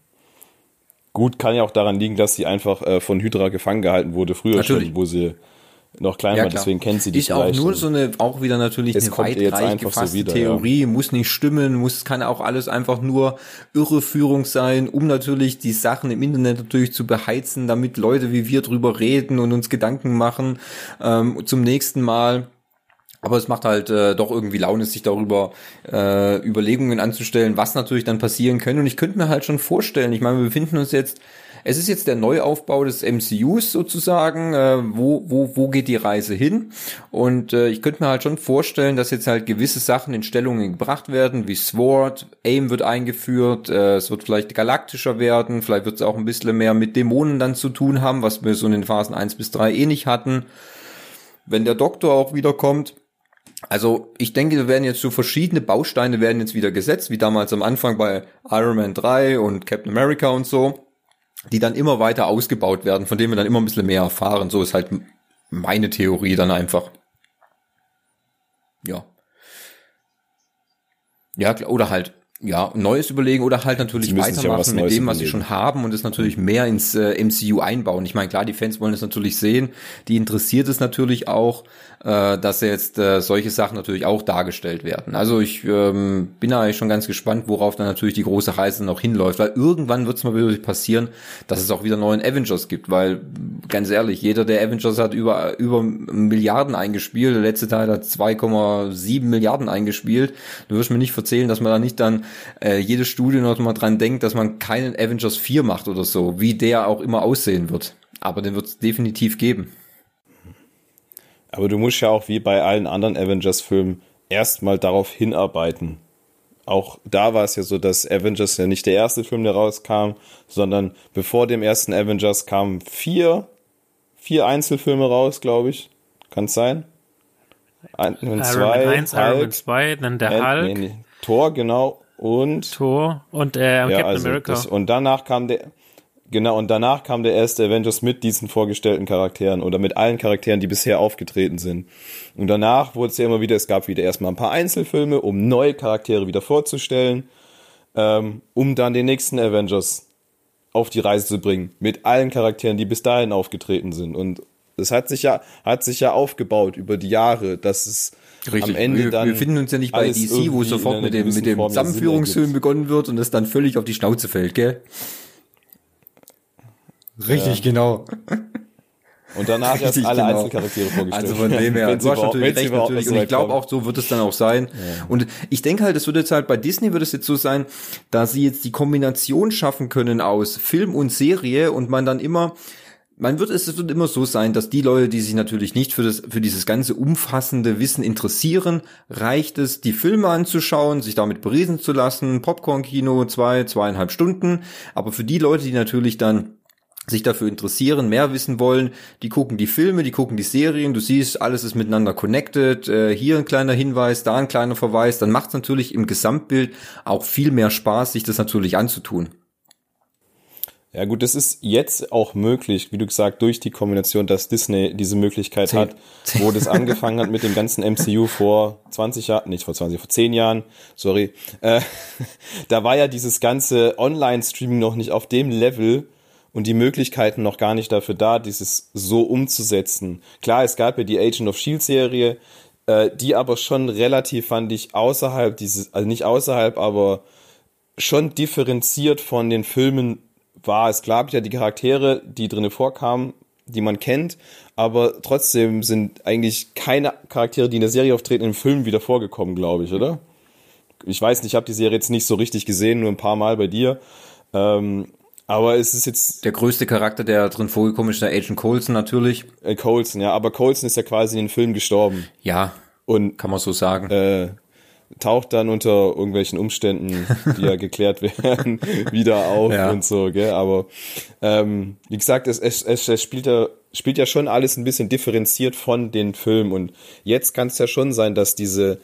Gut, kann ja auch daran liegen, dass sie einfach äh, von Hydra gefangen gehalten wurde, früher Natürlich. schon, wo sie noch klein ja, war, deswegen kennt sie die Ist auch nur so eine, auch wieder natürlich eine weitreich gefasste so wieder, Theorie, ja. muss nicht stimmen, muss, kann auch alles einfach nur Irreführung sein, um natürlich die Sachen im Internet natürlich zu beheizen, damit Leute wie wir drüber reden und uns Gedanken machen ähm, zum nächsten Mal. Aber es macht halt äh, doch irgendwie Laune, sich darüber äh, Überlegungen anzustellen, was natürlich dann passieren könnte. Und ich könnte mir halt schon vorstellen, ich meine, wir befinden uns jetzt es ist jetzt der Neuaufbau des MCUs sozusagen. Äh, wo, wo, wo geht die Reise hin? Und äh, ich könnte mir halt schon vorstellen, dass jetzt halt gewisse Sachen in Stellungen gebracht werden, wie Sword, AIM wird eingeführt, äh, es wird vielleicht galaktischer werden, vielleicht wird es auch ein bisschen mehr mit Dämonen dann zu tun haben, was wir so in den Phasen 1 bis 3 eh nicht hatten. Wenn der Doktor auch wieder kommt, also ich denke, da werden jetzt so verschiedene Bausteine werden jetzt wieder gesetzt, wie damals am Anfang bei Iron Man 3 und Captain America und so die dann immer weiter ausgebaut werden, von denen wir dann immer ein bisschen mehr erfahren. So ist halt meine Theorie dann einfach. Ja. Ja, oder halt ja, Neues überlegen oder halt natürlich weitermachen mit dem, was sie schon haben und es natürlich mehr ins äh, MCU einbauen. Ich meine, klar, die Fans wollen es natürlich sehen, die interessiert es natürlich auch, äh, dass jetzt äh, solche Sachen natürlich auch dargestellt werden. Also ich ähm, bin eigentlich schon ganz gespannt, worauf dann natürlich die große Reise noch hinläuft, weil irgendwann wird es mal wieder passieren, dass es auch wieder neuen Avengers gibt, weil ganz ehrlich, jeder der Avengers hat über über Milliarden eingespielt, der letzte Teil hat 2,7 Milliarden eingespielt. Du wirst mir nicht erzählen, dass man da nicht dann äh, jedes Studio noch mal dran denkt, dass man keinen Avengers 4 macht oder so, wie der auch immer aussehen wird. Aber den wird es definitiv geben. Aber du musst ja auch wie bei allen anderen Avengers-Filmen erstmal darauf hinarbeiten. Auch da war es ja so, dass Avengers ja nicht der erste Film, der rauskam, sondern bevor dem ersten Avengers kamen vier, vier Einzelfilme raus, glaube ich. Kann es sein? Ein, Iron zwei, Man 1, Iron Man 2, dann der Hulk. Nee, nee. Thor, genau und Thor und äh, ja, Captain also America. Das, und danach kam der genau und danach kam der erste Avengers mit diesen vorgestellten Charakteren oder mit allen Charakteren, die bisher aufgetreten sind. Und danach wurde es ja immer wieder, es gab wieder erstmal ein paar Einzelfilme, um neue Charaktere wieder vorzustellen, ähm, um dann den nächsten Avengers auf die Reise zu bringen mit allen Charakteren, die bis dahin aufgetreten sind. Und das hat sich ja hat sich ja aufgebaut über die Jahre, dass es Richtig. Am Ende dann wir finden uns ja nicht bei DC, wo es sofort mit dem, mit dem Zusammenführungsfilm begonnen wird und es dann völlig auf die Schnauze fällt, gell? Richtig, ja. genau. Und danach [laughs] erst alle genau. Einzelcharaktere vorgestellt. Also von dem her, du hast natürlich recht, natürlich. Und ich glaube auch, so wird es dann auch sein. Ja. Und ich denke halt, es wird jetzt halt bei Disney wird es jetzt so sein, dass sie jetzt die Kombination schaffen können aus Film und Serie und man dann immer man wird es wird immer so sein, dass die Leute, die sich natürlich nicht für das für dieses ganze umfassende Wissen interessieren, reicht es, die Filme anzuschauen, sich damit beriesen zu lassen, Popcorn-Kino zwei zweieinhalb Stunden. Aber für die Leute, die natürlich dann sich dafür interessieren, mehr wissen wollen, die gucken die Filme, die gucken die Serien, du siehst, alles ist miteinander connected, äh, hier ein kleiner Hinweis, da ein kleiner Verweis, dann macht es natürlich im Gesamtbild auch viel mehr Spaß, sich das natürlich anzutun. Ja gut, das ist jetzt auch möglich, wie du gesagt, durch die Kombination, dass Disney diese Möglichkeit Zehn. hat, wo das angefangen hat mit dem ganzen MCU vor 20 Jahren, nicht vor 20, vor 10 Jahren, sorry, äh, [laughs] da war ja dieses ganze Online-Streaming noch nicht auf dem Level und die Möglichkeiten noch gar nicht dafür da, dieses so umzusetzen. Klar, es gab ja die Agent of Shield Serie, äh, die aber schon relativ, fand ich, außerhalb dieses, also nicht außerhalb, aber schon differenziert von den Filmen war. Es gab ja die Charaktere, die drinnen vorkamen, die man kennt, aber trotzdem sind eigentlich keine Charaktere, die in der Serie auftreten, im Film wieder vorgekommen, glaube ich, oder? Ich weiß nicht, ich habe die Serie jetzt nicht so richtig gesehen, nur ein paar Mal bei dir. Ähm, aber es ist jetzt Der größte Charakter, der drin vorgekommen ist, der Agent Coulson natürlich. äh, Coulson, ja, aber Coulson ist ja quasi in den Film gestorben Ja, und kann man so sagen. äh, taucht dann unter irgendwelchen Umständen, die ja [laughs] geklärt werden, wieder auf Ja. und so, gell? Aber ähm, wie gesagt, es, es, es, spielt ja spielt ja schon alles ein bisschen differenziert von den Filmen und jetzt kann es ja schon sein, dass diese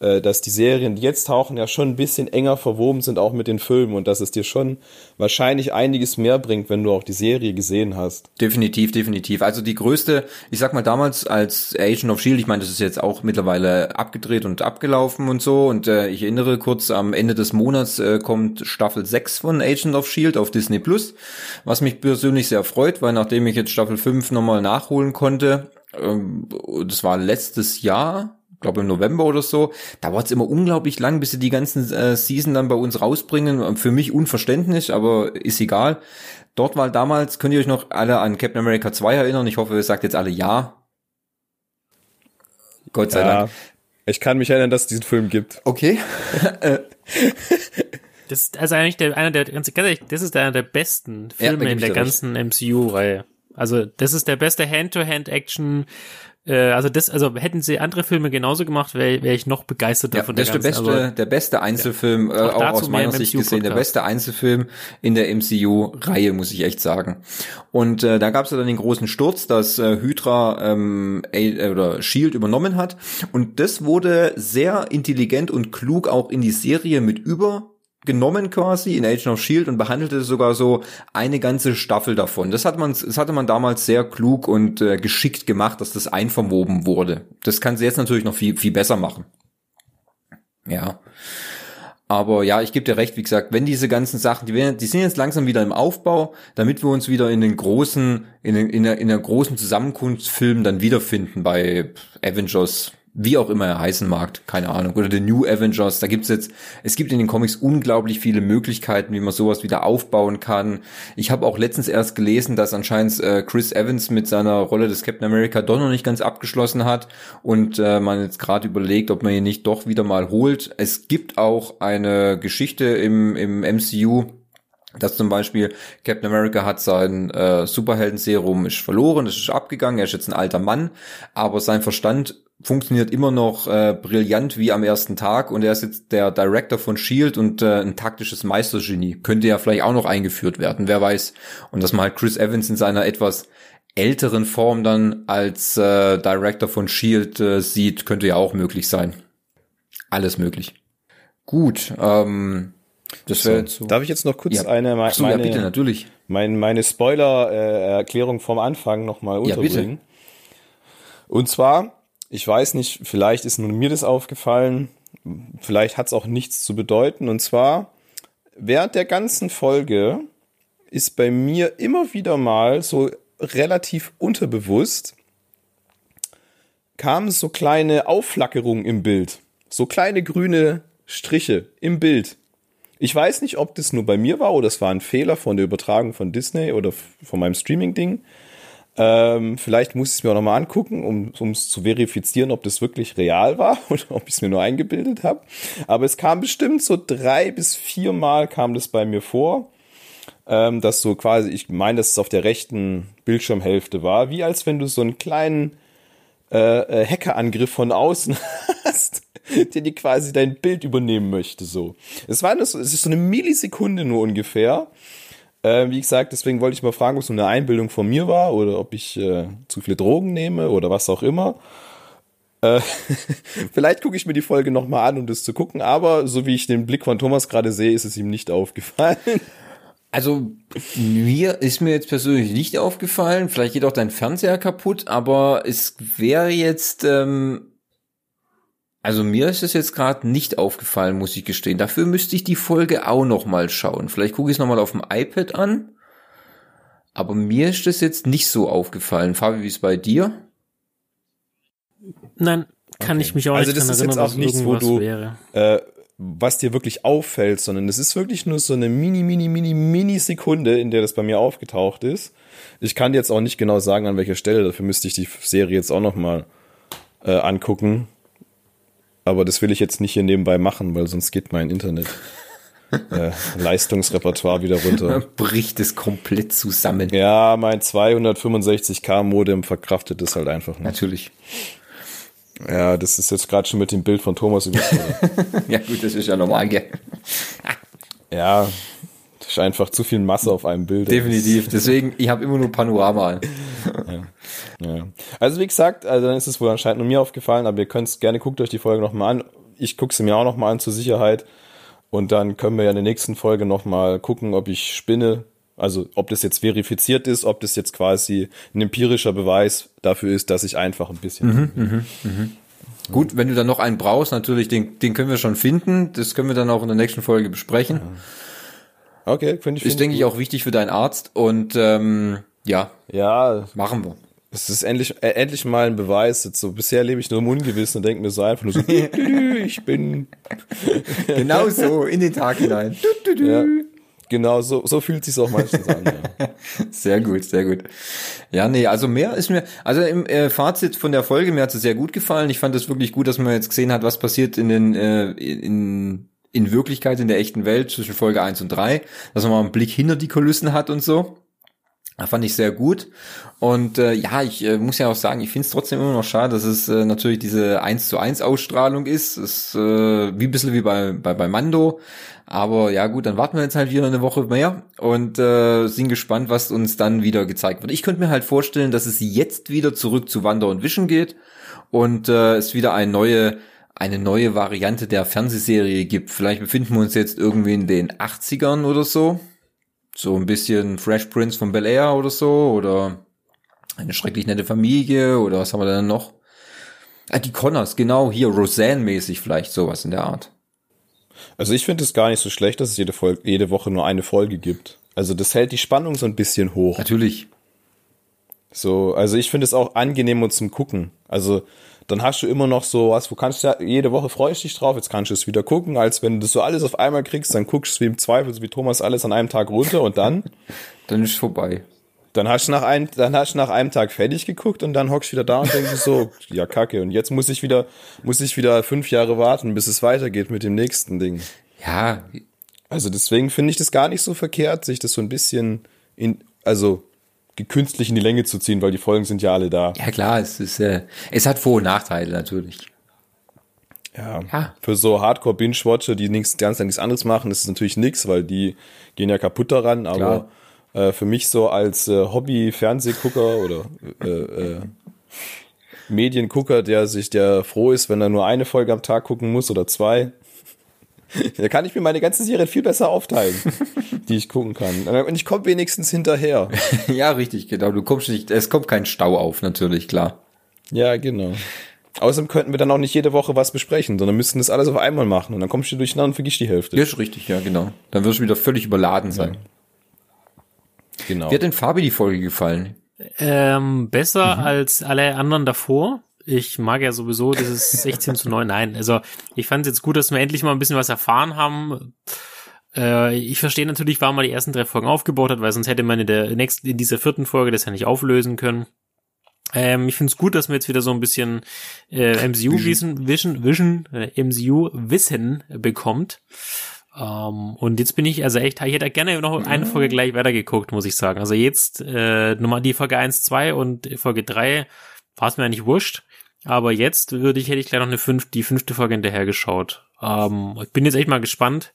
dass die Serien, die jetzt tauchen, ja schon ein bisschen enger verwoben sind, auch mit den Filmen und dass es dir schon wahrscheinlich einiges mehr bringt, wenn du auch die Serie gesehen hast. Definitiv, definitiv. Also die größte, ich sag mal damals als Agent of Shield, ich meine, das ist jetzt auch mittlerweile abgedreht und abgelaufen und so. Und äh, ich erinnere kurz, am Ende des Monats äh, kommt Staffel 6 von Agent of Shield auf Disney Plus, was mich persönlich sehr freut, weil nachdem ich jetzt Staffel 5 nochmal nachholen konnte, ähm, das war letztes Jahr, glaube im November oder so. Dauert es immer unglaublich lang, bis sie die ganzen äh, Season dann bei uns rausbringen. Für mich unverständlich, aber ist egal. Dort war damals, könnt ihr euch noch alle an Captain America 2 erinnern? Ich hoffe, ihr sagt jetzt alle ja. Gott sei Dank. Ich kann mich erinnern, dass es diesen Film gibt. Okay. [laughs] Das ist also eigentlich der, einer der, ganz ehrlich, das ist einer der besten Ja, Filme geb in der ganzen MCU-Reihe. Also, das ist der beste Hand-to-Hand-Action. Äh, also das, also hätten sie andere Filme genauso gemacht, wäre wär ich noch begeisterter Ja, von das der ist der beste, der beste Einzelfilm, äh, Auch auch aus meiner Sicht gesehen, der beste Einzelfilm in der MCU-Reihe, muss ich echt sagen. Und äh, da gab es ja dann den großen Sturz, dass äh, Hydra ähm, A- oder Shield übernommen hat. Und das wurde sehr intelligent und klug auch in die Serie mit über genommen quasi in Agent of Shield und behandelte sogar so eine ganze Staffel davon. Das hat man, das hatte man damals sehr klug und äh, geschickt gemacht, dass das einverwoben wurde. Das kann sie jetzt natürlich noch viel viel besser machen. Ja. Aber ja, ich gebe dir recht, wie gesagt, wenn diese ganzen Sachen, die, werden, die sind jetzt langsam wieder im Aufbau, damit wir uns wieder in den großen, in, den, in, der, in der großen Zusammenkunftsfilm dann wiederfinden bei Avengers, wie auch immer er heißen mag, keine Ahnung, oder The New Avengers, da gibt's jetzt, es gibt in den Comics unglaublich viele Möglichkeiten, wie man sowas wieder aufbauen kann. Ich habe auch letztens erst gelesen, dass anscheinend äh, Chris Evans mit seiner Rolle des Captain America doch noch nicht ganz abgeschlossen hat und äh, man jetzt gerade überlegt, ob man ihn nicht doch wieder mal holt. Es gibt auch eine Geschichte im, im MCU, dass zum Beispiel Captain America hat sein äh, Superhelden-Serum ist verloren, das ist abgegangen, er ist jetzt ein alter Mann, aber sein Verstand funktioniert immer noch äh, brillant wie am ersten Tag und er ist jetzt der Director von Shield und äh, ein taktisches Meistergenie. Könnte ja vielleicht auch noch eingeführt werden, wer weiß. Und dass man halt Chris Evans in seiner etwas älteren Form dann als äh, Director von Shield äh, sieht, könnte ja auch möglich sein. Alles möglich. Gut, ähm, das wäre so. Darf ich jetzt noch kurz Ja. eine me- so, ja, meine, bitte, natürlich. mein, meine Spoiler-Erklärung vom Anfang nochmal Ja, bitte. unterbringen? Und zwar, ich weiß nicht, vielleicht ist nur mir das aufgefallen, vielleicht hat es auch nichts zu bedeuten. Und zwar, während der ganzen Folge ist bei mir immer wieder mal so relativ unterbewusst kamen so kleine Aufflackerungen im Bild. So kleine grüne Striche im Bild. Ich weiß nicht, ob das nur bei mir war oder es war ein Fehler von der Übertragung von Disney oder von meinem Streaming-Ding. Ähm, vielleicht muss ich es mir auch nochmal angucken, um es zu verifizieren, ob das wirklich real war [laughs] oder ob ich es mir nur eingebildet habe. Aber es kam bestimmt so drei bis vier Mal kam das bei mir vor, ähm, dass so quasi, ich meine, dass es auf der rechten Bildschirmhälfte war, wie als wenn du so einen kleinen äh, äh, Hackerangriff von außen [laughs] hast, der dir quasi dein Bild übernehmen möchte. So, es war nur so, es ist so eine Millisekunde nur ungefähr. Äh, wie gesagt, deswegen wollte ich mal fragen, ob es nur eine Einbildung von mir war oder ob ich äh, zu viele Drogen nehme oder was auch immer. Äh, [laughs] vielleicht gucke ich mir die Folge nochmal an, um das zu gucken, aber so wie ich den Blick von Thomas gerade sehe, ist es ihm nicht aufgefallen. [laughs] Also mir ist mir jetzt persönlich nicht aufgefallen. Vielleicht geht auch dein Fernseher kaputt, aber es wäre jetzt, ähm, also mir ist es jetzt gerade nicht aufgefallen, muss ich gestehen. Dafür müsste ich die Folge auch noch mal schauen. Vielleicht gucke ich es noch mal auf dem iPad an. Aber mir ist das jetzt nicht so aufgefallen. Fabi, wie ist bei dir? Nein, kann Okay. ich mich auch Also nicht das dran ist jetzt auch nichts, wo du- wäre. äh, was dir wirklich auffällt, sondern es ist wirklich nur so eine mini, mini, mini, mini Sekunde, in der das bei mir aufgetaucht ist. Ich kann dir jetzt auch nicht genau sagen, an welcher Stelle. Dafür müsste ich die Serie jetzt auch noch mal äh, angucken. Aber das will ich jetzt nicht hier nebenbei machen, weil sonst geht mein Internet [laughs] äh, Leistungsrepertoire wieder runter. Bricht es komplett zusammen. Ja, mein 265k Modem verkraftet es halt einfach nicht. Natürlich. Ja, das ist jetzt gerade schon mit dem Bild von Thomas überfordert. [laughs] Ja gut, das ist ja normal, gell? ja, ist einfach zu viel Masse auf einem Bild. Definitiv. Deswegen, ich habe immer nur Panorama an. Ja. Also wie gesagt, also dann ist es wohl anscheinend nur mir aufgefallen, aber ihr könnt es gerne, guckt euch die Folge nochmal an. Ich gucke sie mir auch nochmal an zur Sicherheit. Und dann können wir ja in der nächsten Folge nochmal gucken, ob ich spinne. Also ob das jetzt verifiziert ist, ob das jetzt quasi ein empirischer Beweis dafür ist, dass ich einfach ein bisschen. Gut, wenn du dann noch einen brauchst, natürlich, den, den können wir schon finden. Das können wir dann auch in der nächsten Folge besprechen. Okay, finde ich. Ist, find denke ich, auch wichtig für deinen Arzt. Und ähm, ja, Ja, machen wir. es ist endlich, äh, endlich mal ein Beweis. Jetzt so, bisher lebe ich nur im Ungewissen und denke mir so einfach nur so, [laughs] ich bin [laughs] Genau so, in den Tag hinein. Ja, genau, so, so fühlt sich's auch meistens an. Ja. [laughs] Sehr gut, sehr gut. Ja, nee, also mehr ist mir, also im äh, Fazit von der Folge, mir hat es sehr gut gefallen. Ich fand es wirklich gut, dass man jetzt gesehen hat, was passiert in den, äh, in, in Wirklichkeit, in der echten Welt zwischen Folge 1 und 3, dass man mal einen Blick hinter die Kulissen hat und so. Das fand ich sehr gut. Und äh, ja, ich äh, muss ja auch sagen, ich finde es trotzdem immer noch schade, dass es äh, natürlich diese 1 zu 1 Ausstrahlung ist. ist äh, wie ein bisschen wie bei, bei, bei Mando. Aber ja gut, dann warten wir jetzt halt wieder eine Woche mehr und äh, sind gespannt, was uns dann wieder gezeigt wird. Ich könnte mir halt vorstellen, dass es jetzt wieder zurück zu Wander und Vision geht und äh, es wieder eine neue eine neue Variante der Fernsehserie gibt. Vielleicht befinden wir uns jetzt irgendwie in den 80ern oder so. So ein bisschen Fresh Prince von Bel Air oder so oder eine schrecklich nette Familie oder was haben wir denn noch? Ah, die Connors, genau, hier Roseanne-mäßig vielleicht sowas in der Art. Also ich finde es gar nicht so schlecht, dass es jede, Folge, jede Woche nur eine Folge gibt. Also das hält die Spannung so ein bisschen hoch. Natürlich. So, also ich finde es auch angenehmer zum Gucken. Also dann hast du immer noch so was, wo kannst du ja, jede Woche freust dich drauf, jetzt kannst du es wieder gucken, als wenn du das so alles auf einmal kriegst, dann guckst du wie im Zweifel, so wie Thomas alles an einem Tag runter und dann, [laughs] Dann ist vorbei. dann hast du nach einem, dann hast du nach einem Tag fertig geguckt und dann hockst du wieder da und denkst so, [laughs] ja kacke, und jetzt muss ich wieder, muss ich wieder fünf Jahre warten, bis es weitergeht mit dem nächsten Ding. Ja, Also deswegen finde ich das gar nicht so verkehrt, sich das so ein bisschen in, also künstlich in die Länge zu ziehen, weil die Folgen sind ja alle da. ja klar, es ist, äh, es hat Vor- und Nachteile natürlich. Ja. Ja. Für so Hardcore-Binge-Watcher, die nichts, Zeit nichts anderes machen, ist es natürlich nix, weil die gehen ja kaputt daran, aber äh, für mich so als äh, Hobby-Fernsehgucker oder äh, äh, Mediengucker, der sich, der froh ist, wenn er nur eine Folge am Tag gucken muss oder zwei, da kann ich mir meine ganze Serie viel besser aufteilen, [laughs] die ich gucken kann. Und ich komme wenigstens hinterher. ja, richtig, genau. Du kommst nicht, es kommt kein Stau auf, natürlich, klar. Ja, genau. Außerdem könnten wir dann auch nicht jede Woche was besprechen, sondern müssten das alles auf einmal machen und dann kommst du durcheinander und vergisst die Hälfte. Ja, ist richtig, ja, genau. Dann wirst du wieder völlig überladen sein. Genau. Wie hat denn Fabi die Folge gefallen? Ähm, besser Mhm. als alle anderen davor. Ich mag ja sowieso dieses [laughs] 16 zu 9. Nein, also ich fand es jetzt gut, dass wir endlich mal ein bisschen was erfahren haben. Äh, ich verstehe natürlich, warum man die ersten drei Folgen aufgebaut hat, weil sonst hätte man in der nächsten, in dieser vierten Folge das ja nicht auflösen können. Ähm, ich finde es gut, dass man jetzt wieder so ein bisschen äh, MCU Vision, Vision, Vision äh, MCU Wissen bekommt. Ähm, und jetzt bin ich, also echt, ich hätte gerne noch eine Folge gleich weitergeguckt, muss ich sagen. Also jetzt äh, Nummer die Folge 1, 2 und Folge 3 war es mir eigentlich wurscht. Aber jetzt würde ich, hätte ich gleich noch eine fünf, die fünfte Folge hinterher geschaut. Ähm, ich bin jetzt echt mal gespannt.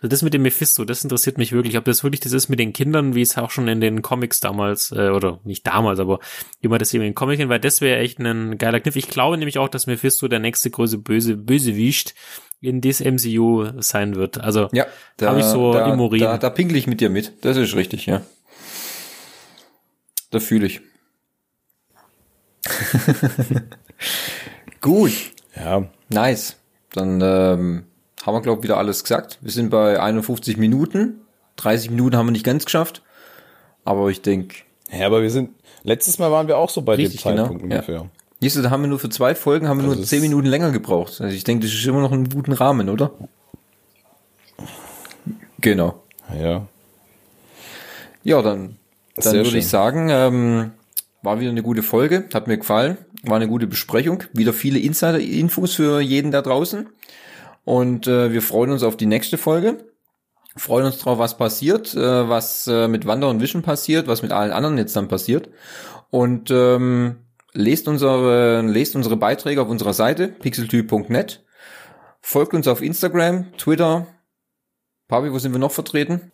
Also das mit dem Mephisto, das interessiert mich wirklich, ob das wirklich das ist mit den Kindern, wie es auch schon in den Comics damals, äh, oder nicht damals, aber wie man das eben in den Comics, weil das wäre echt ein geiler Kniff. Ich glaube nämlich auch, dass Mephisto der nächste große böse Bösewicht in das MCU sein wird. Also Ja, da, Hab ich so da, im Urin. Da, da pinkel ich mit dir mit. Das ist richtig, ja. Da fühle ich. [laughs] Gut, Ja, nice. Dann ähm, haben wir, glaube ich, wieder alles gesagt. Wir sind bei 51 Minuten. 30 Minuten haben wir nicht ganz geschafft. Aber ich denke, ja, aber wir sind, letztes Mal waren wir auch so bei Richtig, dem Zeitpunkt genau, ja. ungefähr. Siehst du, da haben wir nur für zwei Folgen haben wir Also nur 10 Minuten länger gebraucht. Also ich denke, das ist immer noch einen guten Rahmen, oder? Genau. Ja. Ja, dann, dann Sehr würde schön. ich sagen, ähm, war wieder eine gute Folge, hat mir gefallen, war eine gute Besprechung, wieder viele Insider-Infos für jeden da draußen. Und äh, wir freuen uns auf die nächste Folge, freuen uns drauf, was passiert, äh, was äh, mit Wander und Vision passiert, was mit allen anderen jetzt dann passiert. Und ähm, lest unsere lest unsere Beiträge auf unserer Seite pixeltyp.net, folgt uns auf Instagram, Twitter, Papi, wo sind wir noch vertreten?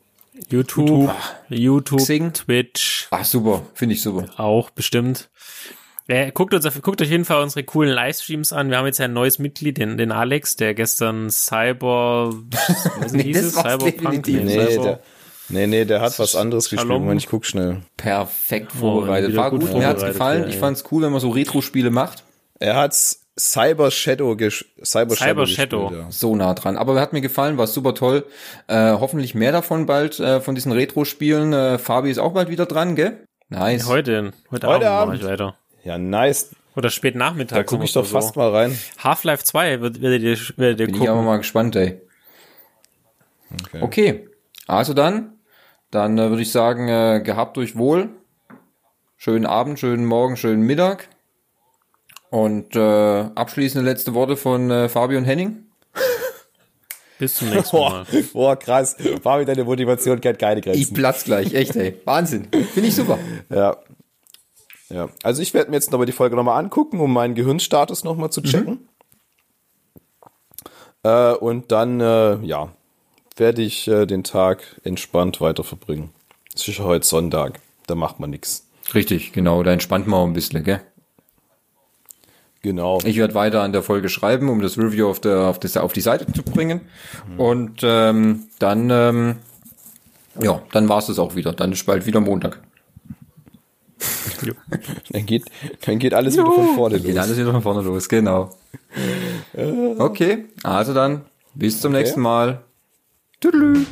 YouTube, YouTube, Xing. Twitch, Ach super, finde ich super. auch bestimmt. Ja, guckt uns, guckt euch auf jeden Fall unsere coolen Livestreams an. Wir haben jetzt ja ein neues Mitglied, den, den Alex, der gestern Cyber, was [laughs] Nee, hieß das Cyberpunk. Nee, Cyber, der, nee, nee, der hat was anderes Shalom. gespielt. Moment, ich guck schnell. Perfekt Oh, vorbereitet. wieder War gut gut, mir hat's gefallen. ja, ich fand's cool, wenn man so Retro-Spiele macht. Er hat's Cyber Shadow Cyber, Cyber Shadow. Shadow. Gespielt, ja. So nah dran. Aber hat mir gefallen, war super toll. Äh, hoffentlich mehr davon bald, äh, von diesen Retro-Spielen. Äh, Fabi ist auch bald wieder dran, gell? Nice. Heute, heute, Heute Abend, mache Abend. ich weiter. ja, nice. Oder spät Nachmittag. Da gucke ich doch wir fast mal rein. so. Half-Life 2 wird, werdet ihr, werdet ihr Bin ich aber gucken. mal gespannt, ey. Okay. Also dann, dann äh, würde ich sagen, äh, gehabt euch wohl. Schönen Abend, schönen Morgen, schönen Mittag. Und äh, abschließende letzte Worte von äh, Fabi und Henning. [laughs] Bis zum nächsten Boah, Mal. [laughs] boah, krass. Fabi, deine Motivation kennt keine Ich Grenzen. platz gleich, echt, ey. Wahnsinn. Finde ich super. Ja. Ja. Also ich werde mir jetzt nochmal die Folge nochmal angucken, um meinen Gehirnstatus nochmal zu checken. Äh, und dann, äh, ja, werde ich äh, den Tag entspannt weiter verbringen. Es ist ja heute Sonntag, da macht man nichts. Richtig, genau. Da entspannt man auch ein bisschen, gell? Genau. Ich werde weiter an der Folge schreiben, um das Review auf, der, auf, das, auf die Seite zu bringen. Und ähm, dann, ähm, ja, dann war's das auch wieder. Dann ist bald wieder Montag. [laughs] Dann geht, dann geht alles wieder von vorne Geht los. alles wieder von vorne los, genau. [laughs] Okay, also dann, bis zum nächsten Mal. Tüdelü.